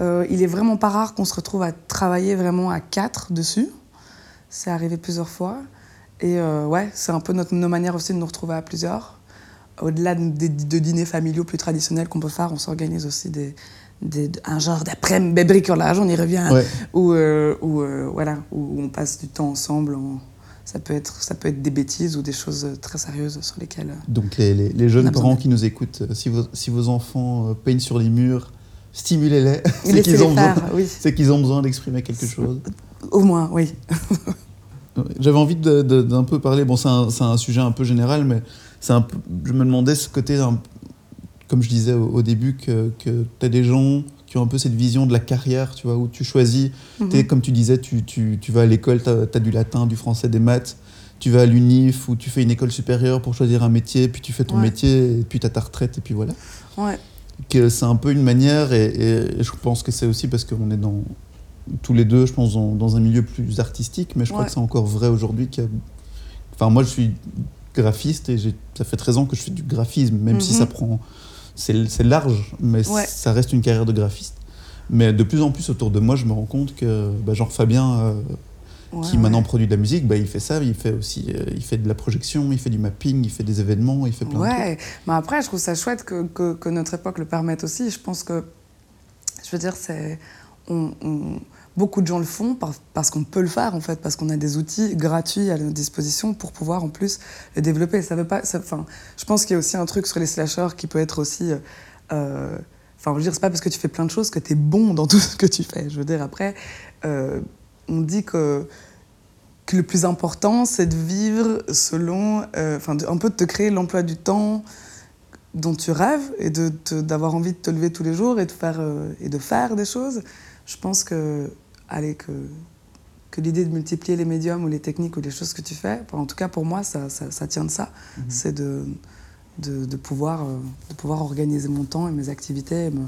euh, il est vraiment pas rare qu'on se retrouve à travailler vraiment à quatre dessus. C'est arrivé plusieurs fois. Et euh, ouais, c'est un peu notre, nos manières aussi de nous retrouver à plusieurs. Au-delà de, de- de dîners familiaux plus traditionnels qu'on peut faire, on s'organise aussi des, des- un genre d'après-midi bricolage, on y revient, Ouais. où, où, voilà, où on passe du temps ensemble. en- ça, peut être, ça peut être des bêtises ou des choses très sérieuses sur lesquelles. euh, Donc les, les- jeunes parents qui nous écoutent, euh, si vos, si vos enfants euh, peignent sur les murs, stimulez-les. c'est qu'ils ont, oui. qu'ils ont besoin d'exprimer quelque chose. Au moins, oui. J'avais envie d'un peu parler, bon c'est un, un sujet un peu général, mais un je me demandais ce côté, un- comme je disais au, au début, que, que tu as des gens qui ont un peu cette vision de la carrière, tu vois, où tu choisis, Mhm. comme tu disais, tu, tu, tu vas à l'école, tu as, du latin, du français, des maths, tu vas à l'UNIF ou tu fais une école supérieure pour choisir un métier, puis tu fais ton Ouais. métier, et puis tu as ta retraite, et puis voilà. Ouais. Que c'est un peu une manière, et, et je pense que c'est aussi parce qu'on est dans tous les deux, je pense, dans, dans un milieu plus artistique, mais je crois que c'est encore vrai aujourd'hui. qu'il y a- Enfin, moi, je suis graphiste et ça fait 13 ans que je fais du graphisme, même si Mhm. ça prend. C'est large, mais Ouais. ça reste une carrière de graphiste. Mais de plus en plus autour de moi, je me rends compte que, bah, genre Fabien, euh, Ouais, qui ouais. maintenant produit de la musique, bah, il fait ça, il fait aussi euh, il fait de la projection, il fait du mapping, il fait des événements, il fait plein de trucs. Ouais, mais après, je trouve ça chouette que, que, que notre époque le permette aussi. Je pense que veux dire, c'est. On, beaucoup de gens le font parce qu'on peut le faire, en fait, parce qu'on a des outils gratuits à notre disposition pour pouvoir, en plus, le développer. Ça veut pas. Enfin, je pense qu'il y a aussi un truc sur les slashers qui peut être aussi. Euh, enfin, je veux dire, c'est pas parce que tu fais plein de choses que tu es bon dans tout ce que tu fais. Je veux dire, après, euh, on dit que le plus important, c'est de vivre selon, euh, enfin, un peu de te créer l'emploi du temps dont tu rêves et d'avoir envie de te lever tous les jours euh, et de faire des choses. Je pense que, allez, que, que l'idée de multiplier les médiums ou les techniques ou les choses que tu fais, en tout cas pour moi, ça, ça, tient de ça. Mhm. C'est de, de, de, pouvoir, euh, de pouvoir organiser mon temps et mes activités et me,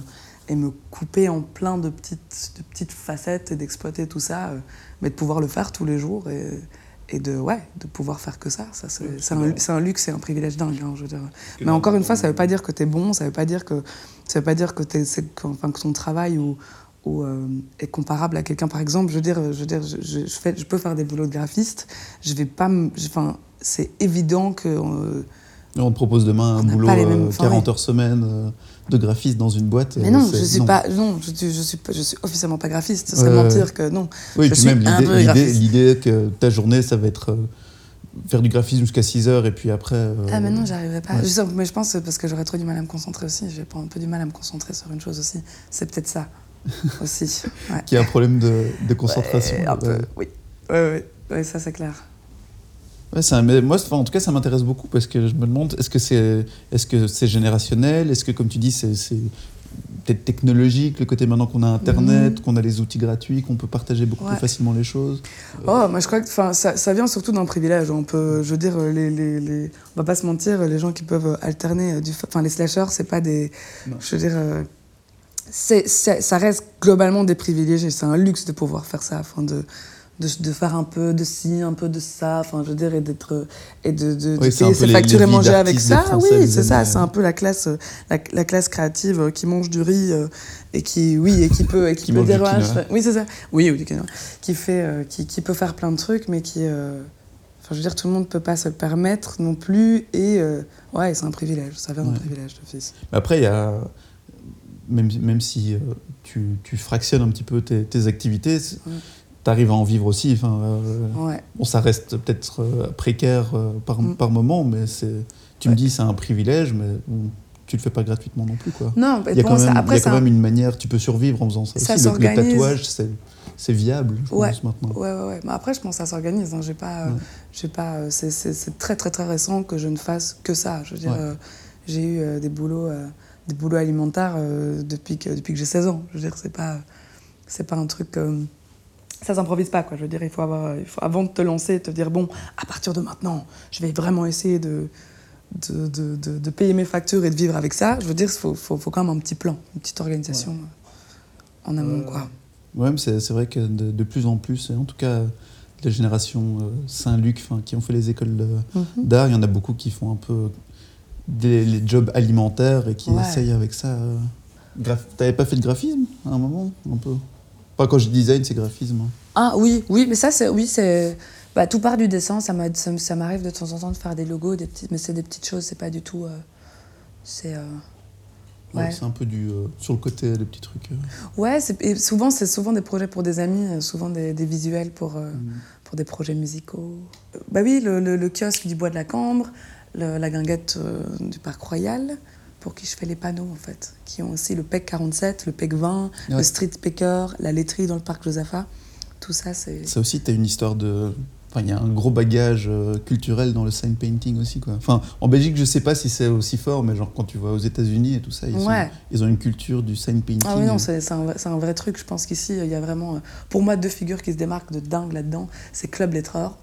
et me couper en plein de petites, de petites facettes et d'exploiter tout ça, euh, mais de pouvoir le faire tous les jours et, et de, ouais, de pouvoir faire que ça. ça c'est un, un, luxe et un privilège dingue. Hein, je veux dire. Mais encore une fois, ça ne veut pas dire que tu es bon, ça ne veut pas dire que, ça veut pas dire que, es, enfin, que ton travail ou, ou euh, est comparable à quelqu'un. Par exemple, je veux dire, je, veux dire je, je, fais, je peux faire des boulots de graphiste, je vais pas. Enfin, c'est évident que. Euh, on te propose demain un boulot 40 heures semaine de graphiste dans une boîte. Mais non, je suis pas, non, je, je, suis, je suis officiellement pas graphiste. Ce serait mentir que non. Oui, je puis même l'idée que ta journée, ça va être euh, faire du graphisme jusqu'à 6 heures et puis après. Euh, ah, mais non, j'arriverai pas. mais je pense parce que j'aurais trop du mal à me concentrer aussi. J'ai un peu du mal à me concentrer sur une chose aussi. C'est peut-être ça aussi. Qui a un problème de, de concentration. un peu, oui. Oui, ça c'est clair. Ouais, moi, en tout cas, ça m'intéresse beaucoup parce que je me demande, est-ce que c'est est -ce c'est générationnel? Est-ce que, comme tu dis, c'est peut-être technologique, le côté maintenant qu'on a Internet, mhm. qu'on a les outils gratuits, qu'on peut partager beaucoup plus facilement les choses? Oh, moi je crois que ça, ça vient surtout d'un privilège. On peut, je veux dire, les, les, les, on va pas se mentir, les gens qui peuvent alterner, du, enfin les slashers, c'est pas des, je veux dire, euh, c'est, ça reste globalement des privilégiés. C'est un luxe de pouvoir faire ça, afin de de, de, faire un peu de ci, un peu de ça, enfin je veux dire, et d'être et de, de, payer ses factures et manger avec ça. Oui, c'est ça, c'est un peu la classe, la, la, classe créative qui mange du riz euh, et qui, oui, et qui peut, et qui, peut dire, oui c'est ça, oui, oui du qui fait, euh, qui, qui, peut faire plein de trucs, mais qui, euh, enfin je veux dire, tout le monde peut pas se le permettre non plus, et ouais, c'est un privilège, ça vient d'un privilège de fils. Après il y a même, même si tu, tu, fractionnes un petit peu tes, tes activités, tu arrives à en vivre aussi. Enfin, euh, bon, ça reste peut-être euh, précaire euh, par, mm. par moment, mais c'est, tu me dis c'est un privilège, mais tu le fais pas gratuitement non plus. Quoi. Non, il y a quand, même, après, y a quand même une manière, tu peux survivre en faisant ça, ça aussi. Le, tatouage, c'est, c'est viable, je ouais. pense, maintenant. Ouais, ouais, ouais. Mais après, je pense que ça s'organise. Hein. J'ai pas, j'ai pas, c'est, c'est, très, très, très récent que je ne fasse que ça. Je veux dire, j'ai eu des boulots, des boulots alimentaires depuis que, depuis que j'ai 16 ans. Je veux dire, c'est pas, c'est pas un truc ça s'improvise pas, quoi. Je veux dire, il faut avoir, il faut, avant de te lancer, te dire bon, à partir de maintenant, je vais vraiment essayer de, de, de, de, payer mes factures et de vivre avec ça. Je veux dire, il faut, faut, faut, quand même un petit plan, une petite organisation euh, en amont, quoi. Ouais, c'est vrai que de, plus en plus, en tout cas, la génération euh, Saint-Luc, qui ont fait les écoles mhm. d'art, il y en a beaucoup qui font un peu des, les jobs alimentaires et qui essayent avec ça. Euh, T'avais pas fait de graphisme à un moment, un peu? Pas quand je design, c'est graphisme. Hein. Ah oui, oui, mais ça, c'est oui, c'est bah, tout part du dessin. Ça m'arrive de temps en temps de faire des logos, des petites, mais c'est des petites choses. C'est pas du tout. Euh, c'est. Euh, ouais. c'est un peu du euh, sur le côté des petits trucs. Ouais, et souvent c'est souvent des projets pour des amis, souvent des, visuels pour mm. pour des projets musicaux. Bah oui, le, le, kiosque du bois de la Cambre, la guinguette du parc Royal pour qui je fais les panneaux, en fait, qui ont aussi le PEC 47, le PEC 20, le Street Packer, la laiterie dans le parc Josaphat. Tout ça, c'est. Ça aussi, tu as une histoire de. Enfin, il y a un gros bagage euh, culturel dans le sign painting aussi. Quoi. Enfin, en Belgique, je sais pas si c'est aussi fort, mais genre quand tu vas aux États-Unis et tout ça, ils, ils, ont une culture du sign painting. Ah oui, non, c'est un, un, vrai truc. Je pense qu'ici, il y a vraiment, euh, pour moi, deux figures qui se démarquent de dingue là-dedans. C'est Club Lettreur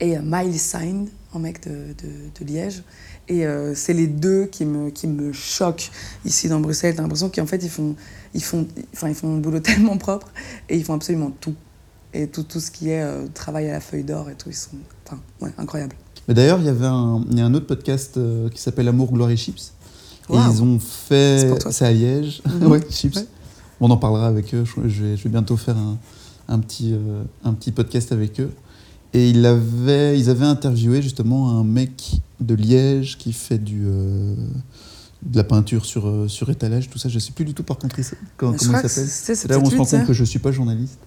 et euh, Miley Sign, un mec de, de, de Liège. Et euh, c'est les deux qui me, qui me choquent ici dans Bruxelles. T'as l'impression qu'en fait, ils font, ils, font, enfin, ils font un boulot tellement propre et ils font absolument tout. Et tout, tout ce qui est euh, travail à la feuille d'or et tout, ils sont enfin, ouais, incroyables. Mais d'ailleurs, il y avait un, y a un autre podcast euh, qui s'appelle Amour, Gloire et Chips. Et ils ont fait. C'est à Liège. Ouais, Chips. On en parlera avec eux. Je, vais, je vais bientôt faire un, un petit, un petit podcast avec eux. Et il avait, ils avaient interviewé justement un mec de Liège qui fait du, euh, de la peinture sur, euh, sur étalage, tout ça. Je sais plus du tout par contre comment, il s'appelle. C'est là où on se rend compte que je suis pas journaliste.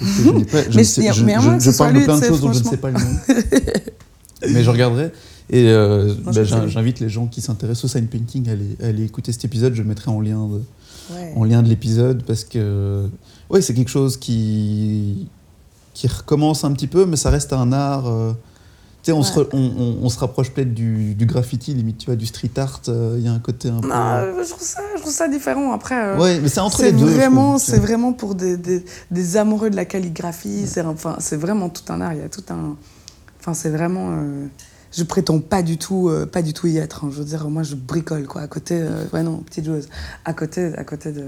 Je pas- je Mais ne sais- je- parle de plein de choses dont je ne sais pas le nom. Mais je regarderai. Et euh, bah, j'invite les gens qui s'intéressent au sign painting à aller, à aller écouter cet épisode. Je le mettrai en lien de, Ouais. en lien de l'épisode parce que ouais, c'est quelque chose qui, qui recommence un petit peu, mais ça reste un art. euh, tu sais, on, se Ouais. re- on, on- on se rapproche peut-être du, du graffiti, limite, tu vois, du street art. euh, Il y a un côté un peu. Non, euh, je trouve ça, je trouve ça différent. Après, euh, ouais, mais c'est entre les deux. vraiment, c'est vraiment pour des, des, des amoureux de la calligraphie. C'est enfin, vraiment tout un art. Il y a tout un, enfin, c'est vraiment. euh, je prétends pas du tout, euh, pas du tout y être. hein. Je veux dire, moi, je bricole quoi. À côté, euh, ouais non, petite joueuse. À côté, à côté de,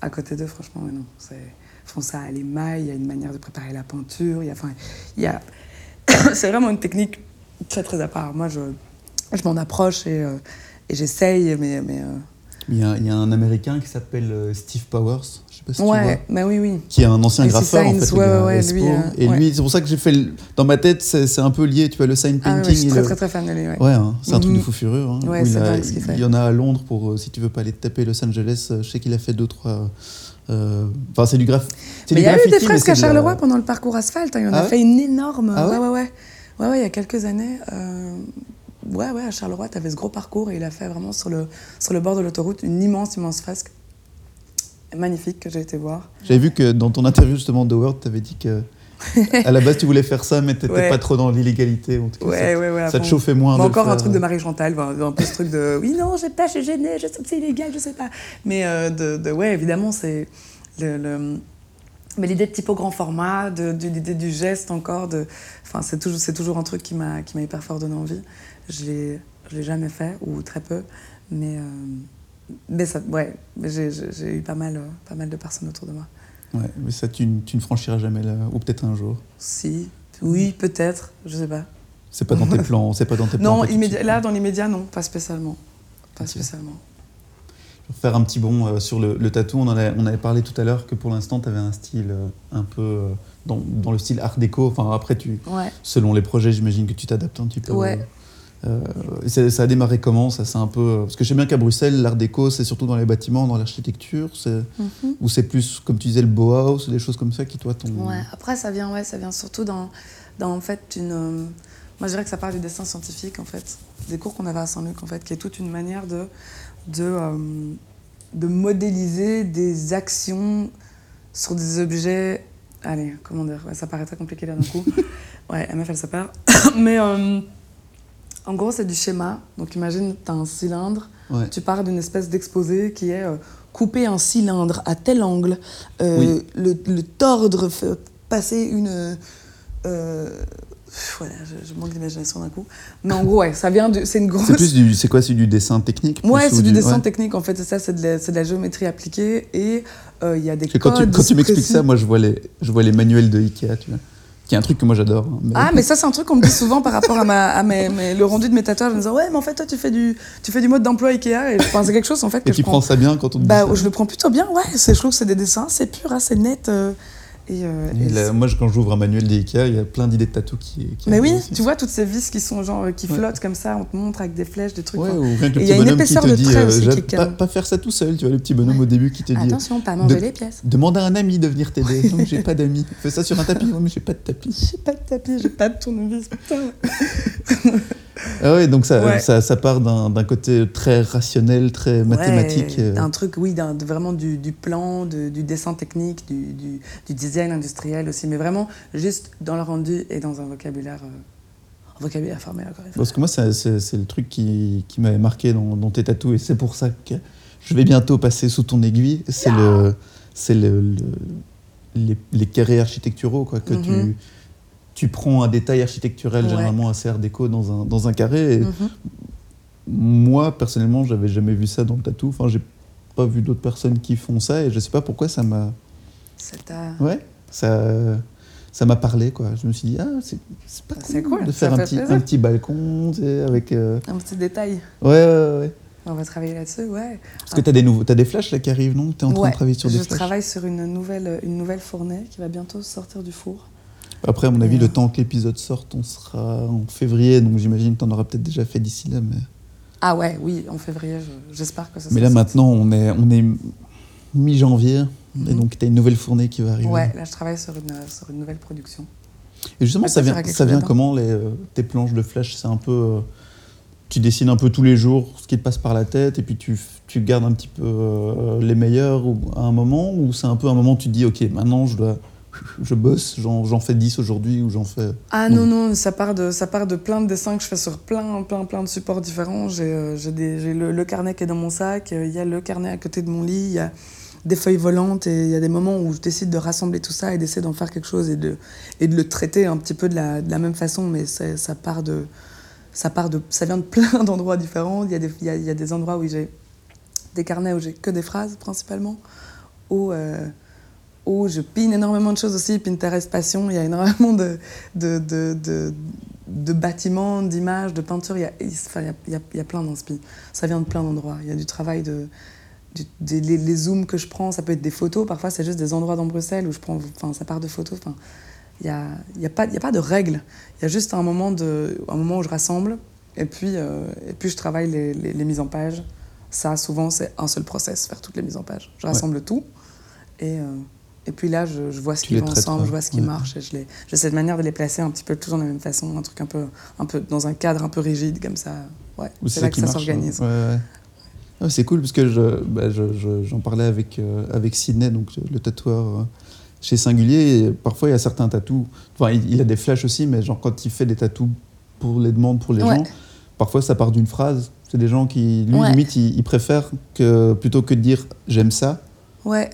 à côté d'eux, franchement, ouais, non. C'est, font ça à l'émail. Il y a une manière de préparer la peinture. Il y a, enfin, il y a, c'est vraiment une technique très très à part. Moi, je, je m'en approche et, euh, et j'essaye, mais, mais euh, Il y, a, il y a un américain qui s'appelle euh, Steve Powers, je sais pas si tu vois, ouais, oui, oui. qui est un ancien Et graffeur en fait. ouais, ouais, lui, euh, et ouais. lui, c'est pour ça que j'ai fait. le- Dans ma tête, c'est un peu lié, tu vois, le sign Ah, ouais, painting. je suis très le- très très fan de lui. Ouais. Ouais, hein, c'est un truc de Mhm. fou furieux. hein, Ouais, il, a- il y en a à Londres pour, si tu veux pas aller te taper Los Angeles, je sais qu'il a fait deux, trois. Euh, Enfin, c'est du c'est Mais il y a eu graffiti, des fresques à Charleroi pendant le parcours asphalte. hein. Il y en Ah a ouais fait une énorme. Ah ouais ouais, ouais, ouais. Il y a quelques années. euh, Ouais, ouais, à Charleroi, tu avais ce gros parcours et il a fait vraiment sur le, sur le bord de l'autoroute une immense, immense fresque. Magnifique que j'ai été voir. J'avais vu que dans ton interview justement de Word, tu avais dit que à la base tu voulais faire ça, mais t'étais Ouais. pas trop dans l'illégalité. En tout cas, Ouais, ça, ouais, ça te chauffait moins. De encore un truc de Marie Chantal, un peu ce truc de oui, non, j'ai pas, je suis gênée, je sais que c'est illégal, je sais pas. Mais euh, de, de- ouais, évidemment, c'est le. le- mais l'idée de typo grand format, de, de l'idée du geste encore, de, enfin, c'est toujours, c'est toujours un truc qui m'a, qui m'a hyper fort donné envie. Je l'ai, je l'ai jamais fait ou très peu, mais, euh, mais ça, ouais, j'ai, eu pas mal, euh, pas mal de personnes autour de moi. Ouais, mais ça, tu, ne- tu ne franchiras jamais là, ou peut-être un jour. Si, oui, peut-être, je sais pas. C'est pas dans tes plans, c'est pas dans tes plans. Non, immédiat, là, dans l'immédiat, non, pas spécialement, pas spécialement. Pour faire un petit bond euh, sur le, le tatou, on, en a- on avait parlé tout à l'heure que pour l'instant, tu avais un style euh, un peu euh, dans, dans le style art déco. Enfin, après, tu, Ouais. selon les projets, j'imagine que tu t'adaptes un petit peu. Ouais. Euh, ça, ça a démarré comment ça c'est un peu euh, parce que je sais bien qu'à Bruxelles l'art déco c'est surtout dans les bâtiments dans l'architecture Mhm. ou c'est plus comme tu disais le Bauhaus des choses comme ça qui toi ton Ouais, après ça vient, ouais, ça vient surtout dans, dans en fait une. euh, moi je dirais que ça part du dessin scientifique en fait, des cours qu'on avait à Saint-Luc en fait, qui est toute une manière de de, euh, de modéliser des actions sur des objets. Allez, comment dire, ouais, ça paraît très compliqué là d'un coup. ouais, MF elle se perd. Mais en gros c'est du schéma. Donc imagine tu as un cylindre. Ouais. Tu pars d'une espèce d'exposé qui est euh, couper un cylindre à tel angle, euh, Oui. le, le tordre, fait passer une. euh, voilà, je, je manque d'imagination d'un coup. Mais en gros, ouais, ça vient de. C'est une grosse. c'est plus du c'est quoi c'est du dessin technique plus, Ouais, ou c'est du dessin ouais. technique en fait, c'est ça, c'est de, la- c'est de la géométrie appliquée et euh, il y a des quand tu, codes quand tu m'expliques ça moi je vois les je vois les manuels de Ikea tu vois qui est un truc que moi j'adore hein, mais- Ah, mais ça, c'est un truc qu'on me dit souvent par rapport à, ma, à mes, mes- le rendu de mes tatouages en me disant Ouais, mais en fait, toi, tu fais du, tu fais du mode d'emploi Ikea. Et je pense c'est quelque chose en fait que et tu prends prends ça bien quand on te dit Bah, ça je le prends plutôt bien, ouais. C'est, je trouve que c'est des dessins, c'est pur, hein, c'est net. euh, et, euh, Et là, moi, quand j'ouvre un manuel d'IKEA, il y a plein d'idées de tatou qui. qui Mais oui, aussi. tu vois toutes ces vis qui sont genre euh, qui Ouais. flottent comme ça, on te montre avec des flèches, des trucs. Ouais, enfin, ou rien que le Et il y a une épaisseur de trait euh, aussi qui pas, pas faire ça tout seul, tu vois, le petit bonhomme au début qui te dit Attention, pas manger de- les pièces. demande à un ami de venir t'aider. Non, j'ai pas d'amis. Fais ça sur un tapis. Non, mais j'ai pas de tapis. J'ai pas de tapis, j'ai pas de tournevis, putain. Ah ouais, donc ça, Ouais. ça, ça part d'un côté très rationnel, très mathématique. Ouais, euh. Un truc, oui, vraiment du, du plan, de- du dessin technique, du, du- du design industriel aussi, mais vraiment juste dans le rendu et dans un vocabulaire, euh, un vocabulaire formé encore une fois. Parce que moi, c'est- le truc qui, qui m'avait marqué dans, dans tes tatous, et c'est pour ça que je vais bientôt passer sous ton aiguille. C'est le, le, le- les, les carrés architecturaux, quoi, que Mhm. tu, tu prends un détail architecturel Ouais. généralement assez art déco dans un, dans un carré. Et Mhm. Moi, personnellement, j'avais jamais vu ça dans le tatou. Enfin, j'ai pas vu d'autres personnes qui font ça, et je sais pas pourquoi ça m'a. C'est à- Ouais, ça. Ça m'a parlé, quoi. Je me suis dit, ah, c'est c'est pas C'est cool cool, de ça faire un petit, un petit balcon, tu sais, avec. euh, un petit détail. Ouais, ouais, ouais. On va travailler là-dessus, ouais. Parce que t'as des, nouveaux, t'as des flashs là qui arrivent, non? T'es en train de travailler sur des je flashs? travaille sur une nouvelle, une nouvelle fournée qui va bientôt sortir du four. Après, à mon avis, le temps que l'épisode sorte, on sera en février, donc j'imagine que t'en auras peut-être déjà fait d'ici là, mais... Ah ouais, oui, en février, je- j'espère que ça Mais là, sorti. maintenant, on est, on est mi-janvier. Et Mhm. donc, tu as une nouvelle fournée qui va arriver. Ouais, là, je travaille sur une, sur une nouvelle production. Et justement, Ah, ça vient, ça vient comment les, euh, tes planches de flash C'est un peu. euh, tu dessines un peu tous les jours ce qui te passe par la tête et puis tu, tu gardes un petit peu euh, les meilleurs ou, à un moment Ou c'est un peu un moment où tu te dis, ok, maintenant je dois. Je bosse, j'en fais 10 aujourd'hui ou j'en fais. Ah Non. non, non, ça part, de, ça part de plein de dessins que je fais sur plein, plein, plein de supports différents. J'ai euh, le, le carnet qui est dans mon sac, euh, il y a le carnet à côté de mon lit, il y a des feuilles volantes et il y a des moments où je décide de rassembler tout ça et d'essayer d'en faire quelque chose et de, et de le traiter un petit peu de la, de la même façon, mais ça part de... Ça, part de, ça vient de plein d'endroits différents. Il y, a des, il, y a, il y a des endroits où j'ai des carnets où j'ai que des phrases principalement, où, euh, où je pine énormément de choses aussi, Pinterest Passion, il y a énormément de, de, de, de, de bâtiments, d'images, de peintures, il y a, il enfin, il y a, il y a- plein d'inspi. Ça vient de plein d'endroits. Il y a du travail de... du- des- les, les zooms que je prends, ça peut être des photos, parfois c'est juste des endroits dans Bruxelles où je prends, enfin ça part de photos. Enfin, il n'y a, y a, pas- y a pas de règles. Il y a juste un moment, de, un moment où je rassemble et puis, euh, et puis je travaille les, les, les mises en page. Ça, souvent, c'est un seul process, faire toutes les mises en page. Je rassemble tout et, euh, et puis là, je, je vois ce Tu qui va ensemble, je vois ce qui Ouais. marche et je les, j'ai cette manière de les placer un petit peu toujours de la même façon, un truc un peu, un peu dans un cadre un peu rigide comme ça. Ouais, Ou c'est là que ça marche, s'organise. hein. Ouais, ouais. Ah, c'est cool parce que je, bah, je- je- j'en parlais avec, euh, avec Sidney, donc le, le tatoueur euh, chez Singulier. Et parfois, il y a certains tatous. Enfin, il, il a des flashs aussi, mais genre quand il fait des tatous pour les demandes pour les gens, parfois ça part d'une phrase. C'est des gens qui, lui, limite, il, il préfère que plutôt que de dire j'aime ça Ouais,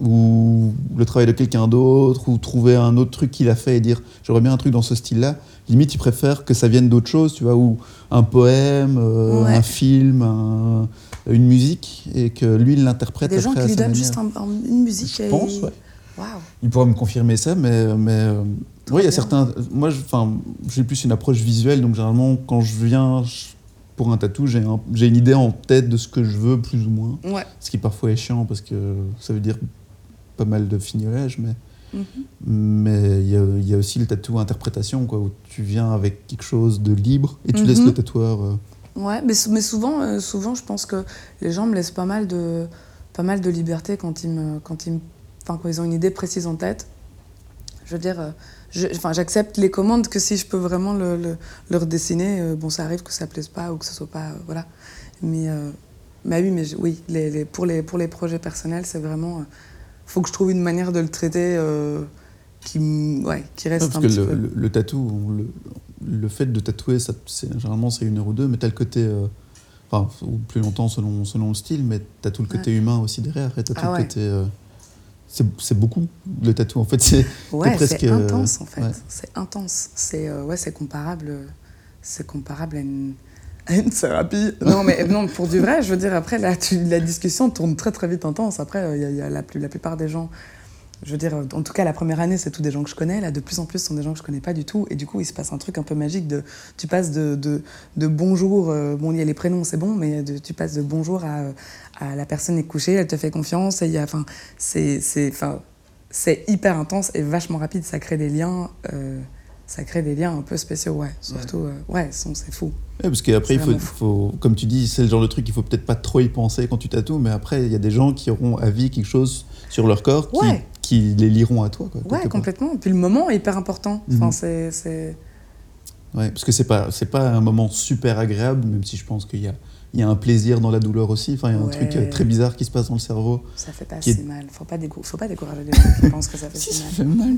ou le travail de quelqu'un d'autre ou trouver un autre truc qu'il a fait et dire j'aurais bien un truc dans ce style-là. Limite, il préfère que ça vienne d'autre chose, tu vois, ou un poème, euh, Ouais. un film, un- une musique, et que lui, il l'interprète des gens qui lui donnent juste un- un- une musique. Je et- pense, ouais. Il pourra me confirmer ça, mais, mais euh, ouais, il y a certains. Moi, j'ai plus une approche visuelle, donc généralement, quand je viens je- pour un tatou, j'ai un- une idée en tête de ce que je veux, plus ou moins. Ouais. Ce qui parfois est chiant parce que ça veut dire pas mal de fignolage, mais Mhm. mais il y, a- il y a aussi le tatou interprétation, quoi, où tu viens avec quelque chose de libre et tu Mhm. laisses le tatoueur. euh, Ouais, mais, mais souvent, euh, souvent, je pense que les gens me laissent pas mal de, pas mal de liberté quand ils, me, quand, ils me- enfin, quand ils ont une idée précise en tête. Je veux dire, euh, j'accepte les commandes que si je peux vraiment le, le, le redessiner, euh, bon, ça arrive que ça plaise pas ou que ce soit pas. voilà. Mais, mais oui, mais je- oui les, les- pour, les, pour les projets personnels, c'est vraiment. Il faut que je trouve une manière de le traiter euh, qui, ouais, qui reste ouais, parce un que petit le, peu. le- le tatou, le, le fait de tatouer, ça, généralement c'est une heure ou deux, mais tu as le côté. euh, Enfin, ou plus longtemps selon, selon le style, mais tu as tout le côté humain aussi derrière. Et t'as tout Ah le ouais. côté. euh, c'est c'est beaucoup le tatou. En fait, c'est Ouais, presque, c'est euh, intense en fait. ouais. C'est intense. C'est euh, ouais, c'est comparable. C'est comparable à une, à une thérapie. Non, mais non, pour du vrai, je veux dire, après, tu- la discussion tourne très très vite intense. Après, euh, il y a, y a la, la plupart des gens. Je veux dire, en tout cas, la première année, c'est tous des gens que je connais. Là, de plus en plus, ce sont des gens que je connais pas du tout. Et du coup, il se passe un truc un peu magique. De, tu passes de, de, de bonjour, euh, bon, il y a les prénoms, c'est bon, mais tu passes de bonjour à, à la personne est couchée, elle te fait confiance. Et enfin, c'est, c'est, enfin, c'est hyper intense et vachement rapide. Ça crée des liens, euh, ça crée des liens un peu spéciaux, ouais. Surtout, euh, ouais, son- c'est fou. Ouais, parce qu'après, il faut, comme tu dis, c'est le genre de truc, il faut peut-être pas trop y penser quand tu tatoues, mais après, il y a des gens qui auront à vie quelque chose sur leur corps qui, Ouais. qui les liront à toi. Quoi, Ouais, part. complètement. Et puis le moment est hyper important. Enfin, Mhm. c'est, c'est... Ouais, parce que c'est pas, c'est pas un moment super agréable, même si je pense qu'il y a, il y a un plaisir dans la douleur aussi. Enfin, il y a un Ouais. truc euh, très bizarre qui se passe dans le cerveau. ça fait pas est- si mal. Faut pas, faut pas décourager les gens qui pensent que ça fait Si, si ça mal. fait mal.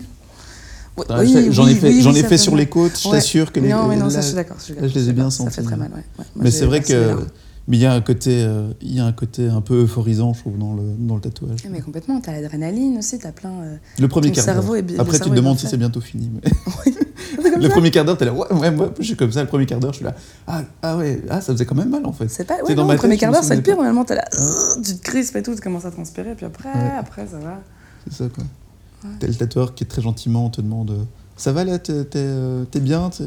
Oui, Ah, oui, j'en ai fait, j'en ai fait sur mal. les côtes, je Ouais. t'assure que les Non, mais non, ça, là- je suis d'accord. je suis là, d'accord, je les ai bien d'accord. Ça fait sentis. très mal, ouais. Mais c'est vrai que. Mais il y a un côté, euh, il y a un côté un peu euphorisant, je trouve, dans le, dans le tatouage. Ouais, Mais complètement, t'as l'adrénaline aussi, t'as plein. euh, Le premier quart d'heure. Après, tu te demandes si c'est bientôt fini. mais- le premier quart d'heure, t'es là, ouais, ouais, moi, je suis comme ça. Le premier quart d'heure, je suis là, ah, ah ouais, ah, ça faisait quand même mal en fait. C'est pas. Ouais, dans non, ma le premier quart d'heure, c'est le pire. Normalement, t'es là, tu te crispes et tout, tu commences à transpirer, puis après, après, ça va. C'est ça quoi. T'as le tatoueur qui est très gentiment te demande, euh, ça va là, t'es t'es, euh, bien, ouais,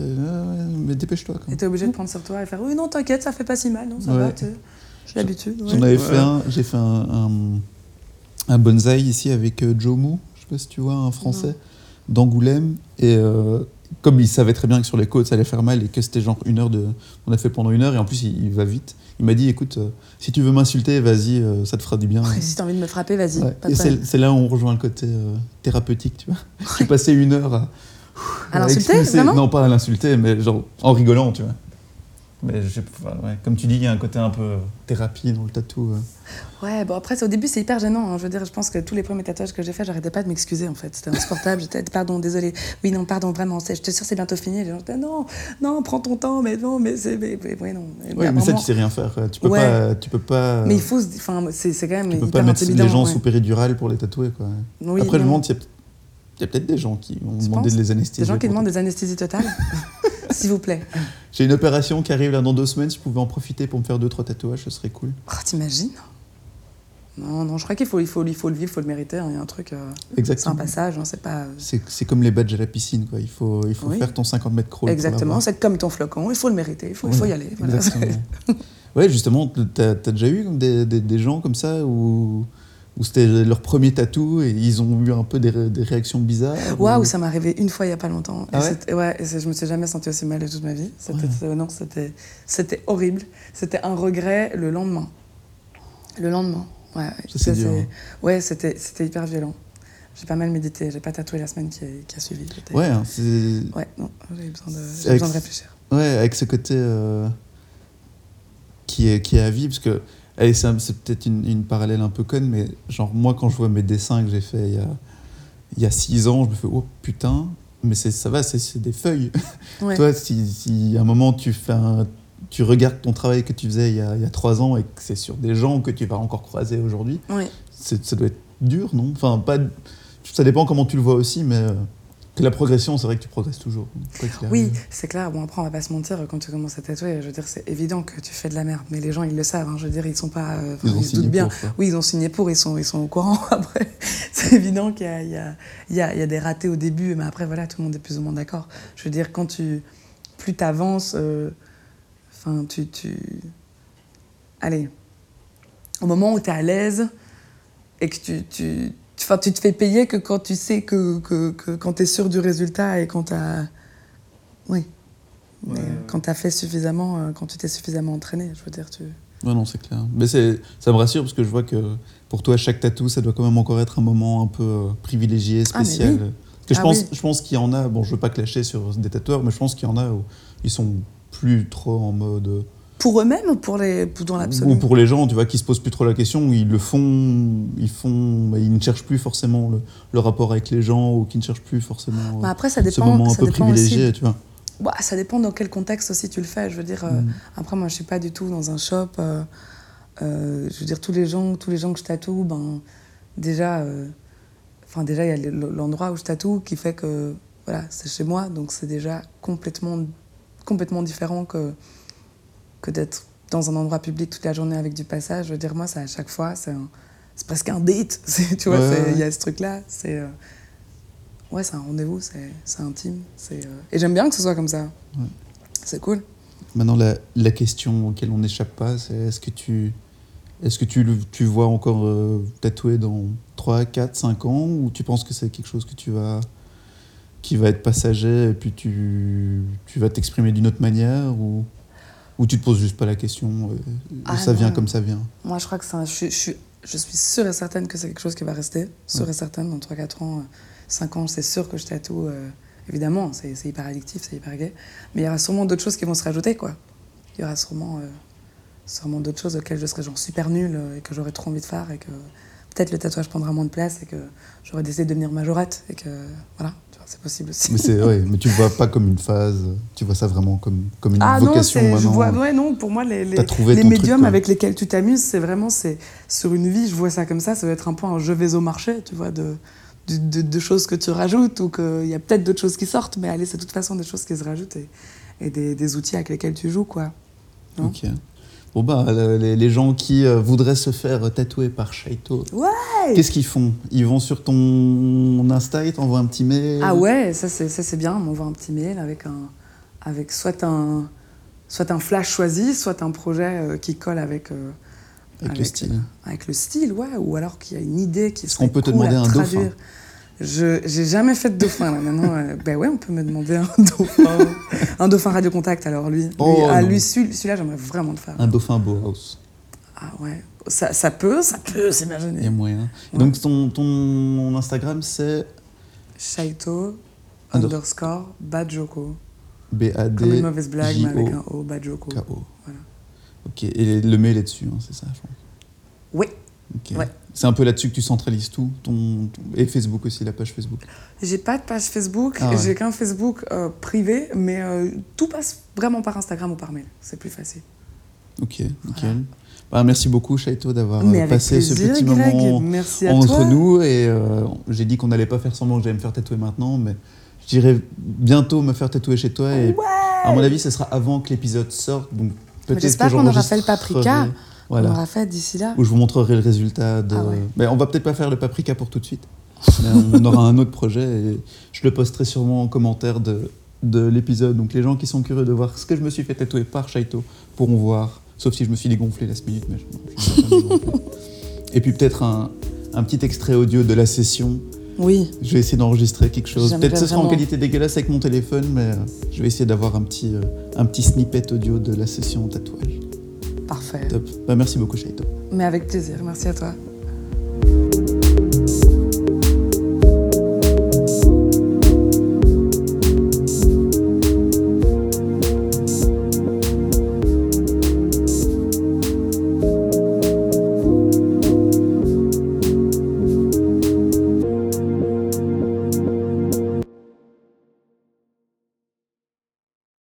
mais dépêche-toi. Et t'es obligé de prendre sur toi et faire Oui, non, t'inquiète, ça fait pas si mal, non, ça Ouais. va, j'ai l'habitude. J'en avais Ouais. fait un, j'ai fait un, un, un bonsaï ici avec euh, Joe Mou, je sais pas si tu vois, un français, d'Angoulême. Et, euh, comme il savait très bien que sur les côtes ça allait faire mal et que c'était genre une heure de. On a fait pendant une heure et en plus il, il va vite. Il m'a dit écoute, euh, si tu veux m'insulter, vas-y, euh, ça te fera du bien. Ouais, si t'as envie de me frapper, vas-y. Ouais. Et c'est là où on rejoint le côté euh, thérapeutique, tu vois. J'ai passé une heure à. À l'insulter, Non, pas à l'insulter, mais genre en rigolant, tu vois. Mais je sais pas, ouais, comme tu dis, il y a un côté un peu thérapie dans le tatou. euh. Ouais, bon après, c'est- au début, c'est hyper gênant. hein. Je veux dire, je pense que tous les premiers tatouages que j'ai faits, j'arrêtais pas de m'excuser en fait. C'était insupportable. J'étais, pardon, désolé. Oui, non, pardon, vraiment. Je te sûr, c'est bientôt fini. Les gens étaient, non, non, prends ton temps, mais non, mais c'est. Mais, mais- ouais, non. Mais, Ouais, mais ça, tu sais rien faire. euh, Tu peux Ouais. pas. Tu peux pas. mais il faut. se- Enfin, c'est, c'est quand même tu peux hyper pas mettre les gens ouais. sous péridurale pour les tatouer, quoi. Oui, Après, je me non. demande s'il y a, il y a peut-être des gens qui ont Tu demandé penses de les anesthésier. Des gens qui demandent des anesthésies totales S'il vous plaît. J'ai une opération qui arrive là dans deux semaines. Si je pouvais en profiter pour me faire deux, trois tatouages, ce serait cool. Oh, t'imagines? Non, non, je crois qu'il faut, il faut, il faut le vivre, il faut le mériter. hein. Il y a un truc. euh, c'est un passage, hein, c'est pas. C'est c'est comme les badges à la piscine, quoi. Il faut, il faut Oui. faire ton 50 mètres crawl. Exactement, c'est comme ton flocon, il faut le mériter, il faut, il faut y aller. voilà. Exactement. ouais, justement, t'as as déjà eu des, des, des gens comme ça où, où c'était leur premier tatou et ils ont eu un peu des, ré- des réactions bizarres Waouh, ou- ça m'est arrivé une fois il y a pas longtemps. Ah Et ouais ouais, et je me suis jamais sentie aussi mal de toute ma vie. C'était, Ouais. euh, non, c'était, c'était horrible. C'était un regret le lendemain. Le lendemain. Ouais. Ça, dur, hein. Ouais, c'était, c'était hyper violent. J'ai pas mal médité. J'ai pas tatoué la semaine qui, qui a suivi. Ouais, hein, Ouais, non, j'ai eu besoin besoin de réfléchir. ouais, avec ce côté euh, qui, est, qui est à vie, parce que allez, c'est peut-être une, une parallèle un peu conne, mais genre moi quand je vois mes dessins que j'ai fait il y a, il y a six ans, je me fais oh putain, mais c'est ça va, c'est- c'est des feuilles. Ouais. Toi, si, si à un moment tu fais un- tu regardes ton travail que tu faisais il y a, il y a trois ans et que c'est sur des gens que tu vas encore croiser aujourd'hui, Ouais. ça doit être dur, non? Enfin, pas, ça dépend comment tu le vois aussi, mais euh, que la progression, c'est vrai que tu progresses toujours. Oui, c'est clair. Bon, après, on va pas se mentir, quand tu commences à tatouer, je veux dire, c'est évident que tu fais de la merde. Mais les gens, ils le savent. hein. Je veux dire, ils sont pas. euh, Ils ont signé doutent bien. pour. Oui, ils ont signé pour, ils sont, ils sont au courant. Après, c'est évident qu'il y a, y, y, y des ratés au début, mais après, voilà, tout le monde est plus ou moins d'accord. Je veux dire, quand tu. Plus tu avances, enfin, tu, tu. Allez. Au moment où tu es à l'aise et que tu. tu Enfin, tu te fais payer que quand tu sais que, que, que quand tu es sûr du résultat et quand tu as. Oui. Mais quand tu as fait suffisamment, euh, quand tu t'es suffisamment entraîné, je veux dire, tu. Ouais, non, c'est clair. Mais ça me rassure parce que je vois que pour toi, chaque tatou, ça doit quand même encore être un moment un peu euh, privilégié, Ah, spécial. oui. Parce que je Ah pense, oui. je pense qu'il y en a, bon, je veux pas clasher sur des tatoueurs, mais je pense qu'il y en a où ils sont plus trop en mode. Euh, Pour eux-mêmes ou pour les, dans l'absolu Ou pour les gens, tu vois, qui se posent plus trop la question, ils le font, ils font, bah, ils ne cherchent plus forcément le, le rapport avec les gens, ou qui ne cherchent plus forcément euh, Bah après, ça ce dépend. moment un ça peu privilégié, aussi. tu vois. Bah, ça dépend dans quel contexte aussi tu le fais. Je veux dire, euh, Mm. après, moi, je suis pas du tout dans un shop. euh, euh, je veux dire, tous les gens, tous les gens que je tatoue, ben, déjà, euh, enfin, déjà, il y a le- l'endroit où je tatoue qui fait que, voilà, c'est chez moi, donc c'est déjà complètement, complètement différent que, que d'être dans un endroit public toute la journée avec du passage. Je veux dire, moi, ça, à chaque fois, c'est presque un date. Tu vois, il ouais. y a ce truc-là. C'est. euh, Ouais, c'est un rendez-vous, c'est intime. euh, Et j'aime bien que ce soit comme ça. Ouais. C'est cool. Maintenant, la, la question auquel on n'échappe pas, c'est est-ce que tu, est-ce que tu, tu vois encore euh, tatouer dans 3, 4, 5 ans, ou tu penses que c'est quelque chose que tu vas, qui va être passager, et puis tu, tu vas t'exprimer d'une autre manière, ou, ou tu te poses juste pas la question, et Ah, ça vient comme ça vient? Moi, je crois que un- je, suis- je, je suis sûre et certaine que c'est quelque chose qui va rester. Sûre Ouais. et certaine, dans 3-4 ans, 5 ans, c'est sûr que je tatoue. euh, évidemment, c'est hyper addictif, c'est hyper gay. Mais il y aura sûrement d'autres choses qui vont se rajouter, quoi. Il y aura sûrement, euh, sûrement d'autres choses auxquelles je serai genre super nulle euh, et que j'aurais trop envie de faire et que peut-être le tatouage prendra moins de place et que j'aurais décidé de devenir majorette et que voilà, c'est possible aussi. Mais, c'est, ouais, mais tu le vois pas comme une phase, tu vois ça vraiment comme, comme une Ah non, vocation c'est- je vois, ouais, non, pour moi, les, les, les truc, médiums avec lesquels tu t'amuses, c'est vraiment, c'est sur une vie, je vois ça comme ça, ça va être un peu un je vais au marché, tu vois, de, de, de- de choses que tu rajoutes ou qu'il y a peut-être d'autres choses qui sortent, mais allez, c'est de toute façon des choses qui se rajoutent et, et des, des outils avec lesquels tu joues, quoi. non? Ok. Bon bah, le- les, les gens qui euh, voudraient se faire tatouer par Shaito, Ouais. Qu'est-ce qu'ils font? Ils vont sur ton Insta, ils t'envoient un petit mail? Ah ouais, ça c'est bien, on m'envoie un petit mail avec, un, avec soit, un, soit un flash choisi, soit un projet euh, qui colle avec... euh, Avec le style. avec le style, ouais, ou alors qu'il y a une idée qui serait qu'on peut te cool à demander un dauphin? Je j'ai jamais fait de dauphin là. Maintenant, euh, ben ouais, on peut me demander un dauphin, un dauphin radio contact. Alors lui, lui Oh, ah, lui celui- celui-là, j'aimerais vraiment le faire. Un dauphin Bauhaus. Ah ouais, ça, ça peut, ça peut Il y a s'imaginer. moyen. Ouais. Donc ton, ton Instagram c'est Shaito Under- underscore Badjoko. B-A-D. Comme une mauvaise blague, mais avec un O, Badjoko. K.O. Voilà. Ok, et le mail est dessus, hein, c'est ça, je pense. Oui, Ok. Ouais. C'est un peu là-dessus que tu centralises tout, ton, ton- et Facebook aussi, la page Facebook. j'ai pas de page Facebook, Ah ouais. j'ai qu'un Facebook euh, privé, mais euh, tout passe vraiment par Instagram ou par mail. C'est plus facile. Ok, nickel. Bah, merci beaucoup, Shaito, d'avoir euh, passé plaisir, ce petit Greg. moment Merci à entre toi. nous. Et euh, j'ai dit qu'on n'allait pas faire semblant que j'allais me faire tatouer maintenant, mais j'irai bientôt me faire tatouer chez toi. Et Ouais. à mon avis, ce sera avant que l'épisode sorte. Donc peut-être J'espère qu'on aura fait le paprika. Voilà. On aura fait d'ici là. Où je vous montrerai le résultat de. Ah ouais. Mais on va peut-être pas faire le paprika pour tout de suite. Mais on aura un autre projet et je le posterai sûrement en commentaire de, de l'épisode. Donc les gens qui sont curieux de voir ce que je me suis fait tatouer par Shaito pourront voir. Sauf si je me suis dégonflé la minute, mais je, me pas. Et puis peut-être un, un petit extrait audio de la session. Oui, Je vais essayer d'enregistrer quelque chose. Peut-être ce sera en qualité dégueulasse avec mon téléphone, mais je vais essayer d'avoir un petit, euh, un petit snippet audio de la session tatouage. Parfait. Top. Bah, merci beaucoup, Shaito. Mais avec plaisir. Merci à toi.